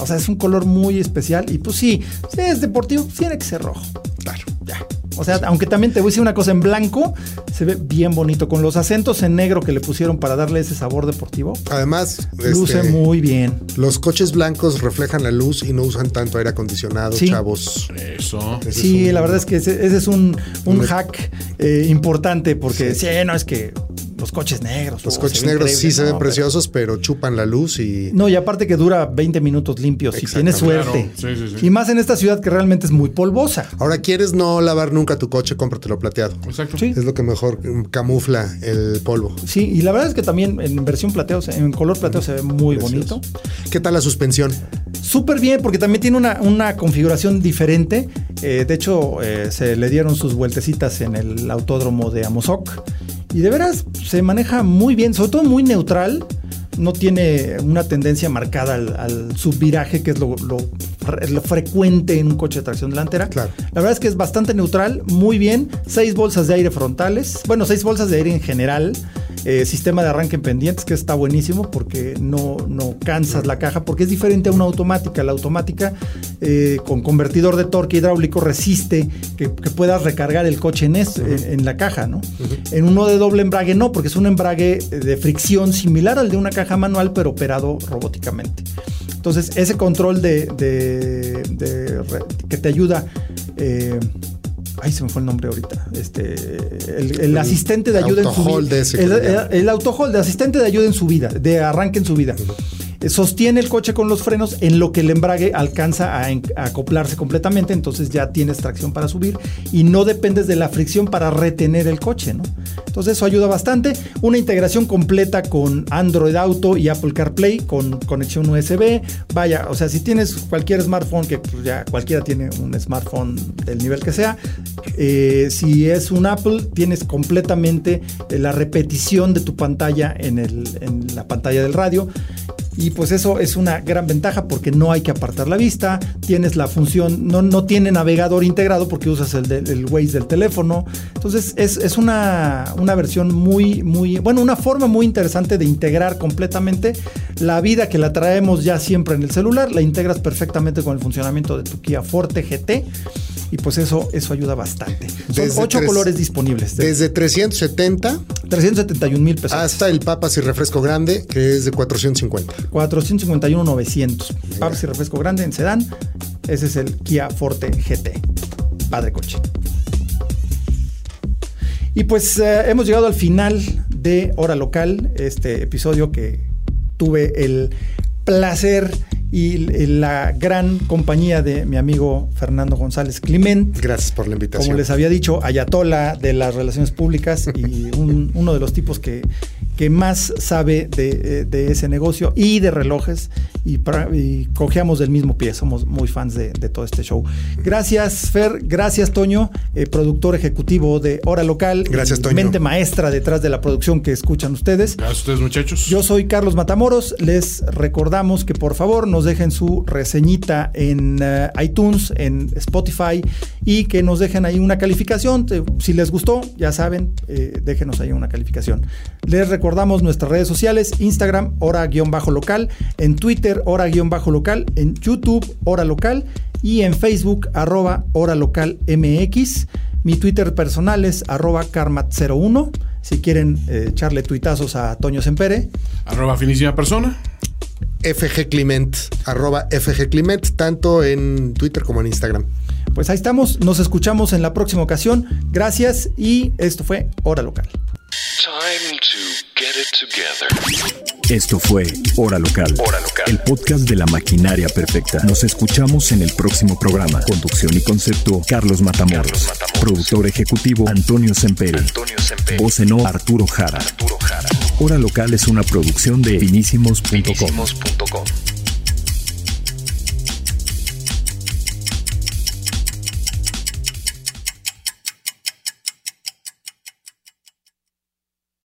O sea, es un color muy especial. Y pues sí, si es deportivo, tiene que ser rojo. Claro. Ya. O sea, aunque también te voy a decir una cosa, en blanco se ve bien bonito. Con los acentos en negro que le pusieron para darle ese sabor deportivo, Además, luce este, muy bien. los coches blancos reflejan la luz y no usan tanto aire acondicionado, Sí. chavos. Eso. Ese Sí, es un- la verdad es que ese, ese es un, un Un- hack eh, importante porque sí. no es que los coches negros. Los oh, coches negros sí se ven No, preciosos, pero chupan la luz y No, y aparte que dura 20 minutos limpios y tienes suerte. Claro, sí, sí, sí. Y más en esta ciudad que realmente es muy polvosa. Ahora, ¿quieres no lavar nunca tu coche? Cómpratelo plateado. Exacto. Sí. Es lo que mejor mm, camufla el polvo. Sí, y la verdad es que también en versión plateo, se- en color plateo se ve muy Precioso. bonito. ¿Qué tal la suspensión? Súper bien, porque también tiene una, una configuración diferente. Eh, de hecho, eh, se le dieron sus vueltecitas en el autódromo de Amozoc. Y de veras se maneja muy bien, sobre todo muy neutral. No tiene una tendencia marcada al, al subviraje, que es lo, lo- lo frecuente en un coche de tracción delantera. Claro. La verdad es que es bastante neutral, muy bien. Seis bolsas de aire frontales. Bueno, seis bolsas de aire en general. Eh, sistema de arranque en pendientes, que está buenísimo porque no, no cansas la caja, porque es diferente a una automática. La automática eh, con convertidor de torque hidráulico resiste que, que puedas recargar el coche en, es- en, en la caja, ¿no? En uno de doble embrague no, porque es un embrague de fricción similar al de una caja manual, pero operado robóticamente. Entonces, ese control de, de- de re- que te ayuda. eh, Ay, se me fue el nombre ahorita. Este, el, el asistente de ayuda en su vida. ese El, llaman. el autohold, de asistente de ayuda en su vida, de arranque en su vida. Sostiene el coche con los frenos en lo que el embrague alcanza a, acoplarse completamente, entonces ya tienes tracción para subir y no dependes de la fricción para retener el coche, ¿no? Entonces eso ayuda bastante. Una integración completa con Android Auto y Apple CarPlay con conexión USB. Vaya, o sea, si tienes cualquier smartphone, que pues, ya cualquiera tiene un smartphone del nivel que sea, eh, si es un Apple, tienes completamente eh, la repetición de tu pantalla en la pantalla del radio. Y pues eso es una gran ventaja porque no hay que apartar la vista, tienes la función, no, no tiene navegador integrado porque usas el, de- el Waze del teléfono. Entonces es, es una, una versión muy, muy, bueno, una forma muy interesante de integrar completamente la vida que la traemos ya siempre en el celular, la integras perfectamente con el funcionamiento de tu Kia Forte GT. Y pues eso, eso ayuda bastante. Son Desde ocho tres- colores disponibles. De Desde 370 371 mil pesos. hasta el papas y refresco grande, que es de 450. 451 900. Papas y refresco grande en sedán. Ese es el Kia Forte GT. Padre coche. Y pues eh, hemos llegado al final de Hora Local, este episodio que tuve el placer y la gran compañía de mi amigo Fernando González Clement. Gracias por la invitación. Como les había dicho, ayatola de las relaciones públicas y un- uno de los tipos que, que más sabe de, eh, de ese negocio y de relojes y, y cojeamos del mismo pie. Somos muy fans de, de todo este show. Gracias, Fer. Gracias, Toño, eh, productor ejecutivo de Hora Local. Gracias, Toño. Mente maestra detrás de la producción que escuchan ustedes. Gracias a ustedes, muchachos. Yo soy Carlos Matamoros. Les recordamos que por favor nos dejen su reseñita en eh, iTunes, en Spotify y que nos dejen ahí una calificación. Si les gustó, ya saben, eh, déjenos ahí una calificación. Les recordamos nuestras redes sociales: Instagram, hora-local, en Twitter, hora-local, en YouTube, hora local y en Facebook, arroba hora local MX. Mi Twitter personal es arroba karmat01. Si quieren eh, echarle tuitazos a Toño Sempere. Arroba finísima persona. FG Clement, arroba FG Clement, tanto en Twitter como en Instagram. Pues ahí estamos. Nos escuchamos en la próxima ocasión. Gracias y esto fue Hora Local. Time to get it together. Esto fue Hora Local, Hora Local. el podcast de la maquinaria perfecta. Nos escuchamos en el próximo programa. Conducción y concepto, Carlos Matamoros. Carlos Matamoros. Productor ejecutivo, Antonio Sempere. Antonio Semper. Voz en Arturo Jara. Arturo Jara. Hora Local es una producción de finísimos.com. Finísimos.com.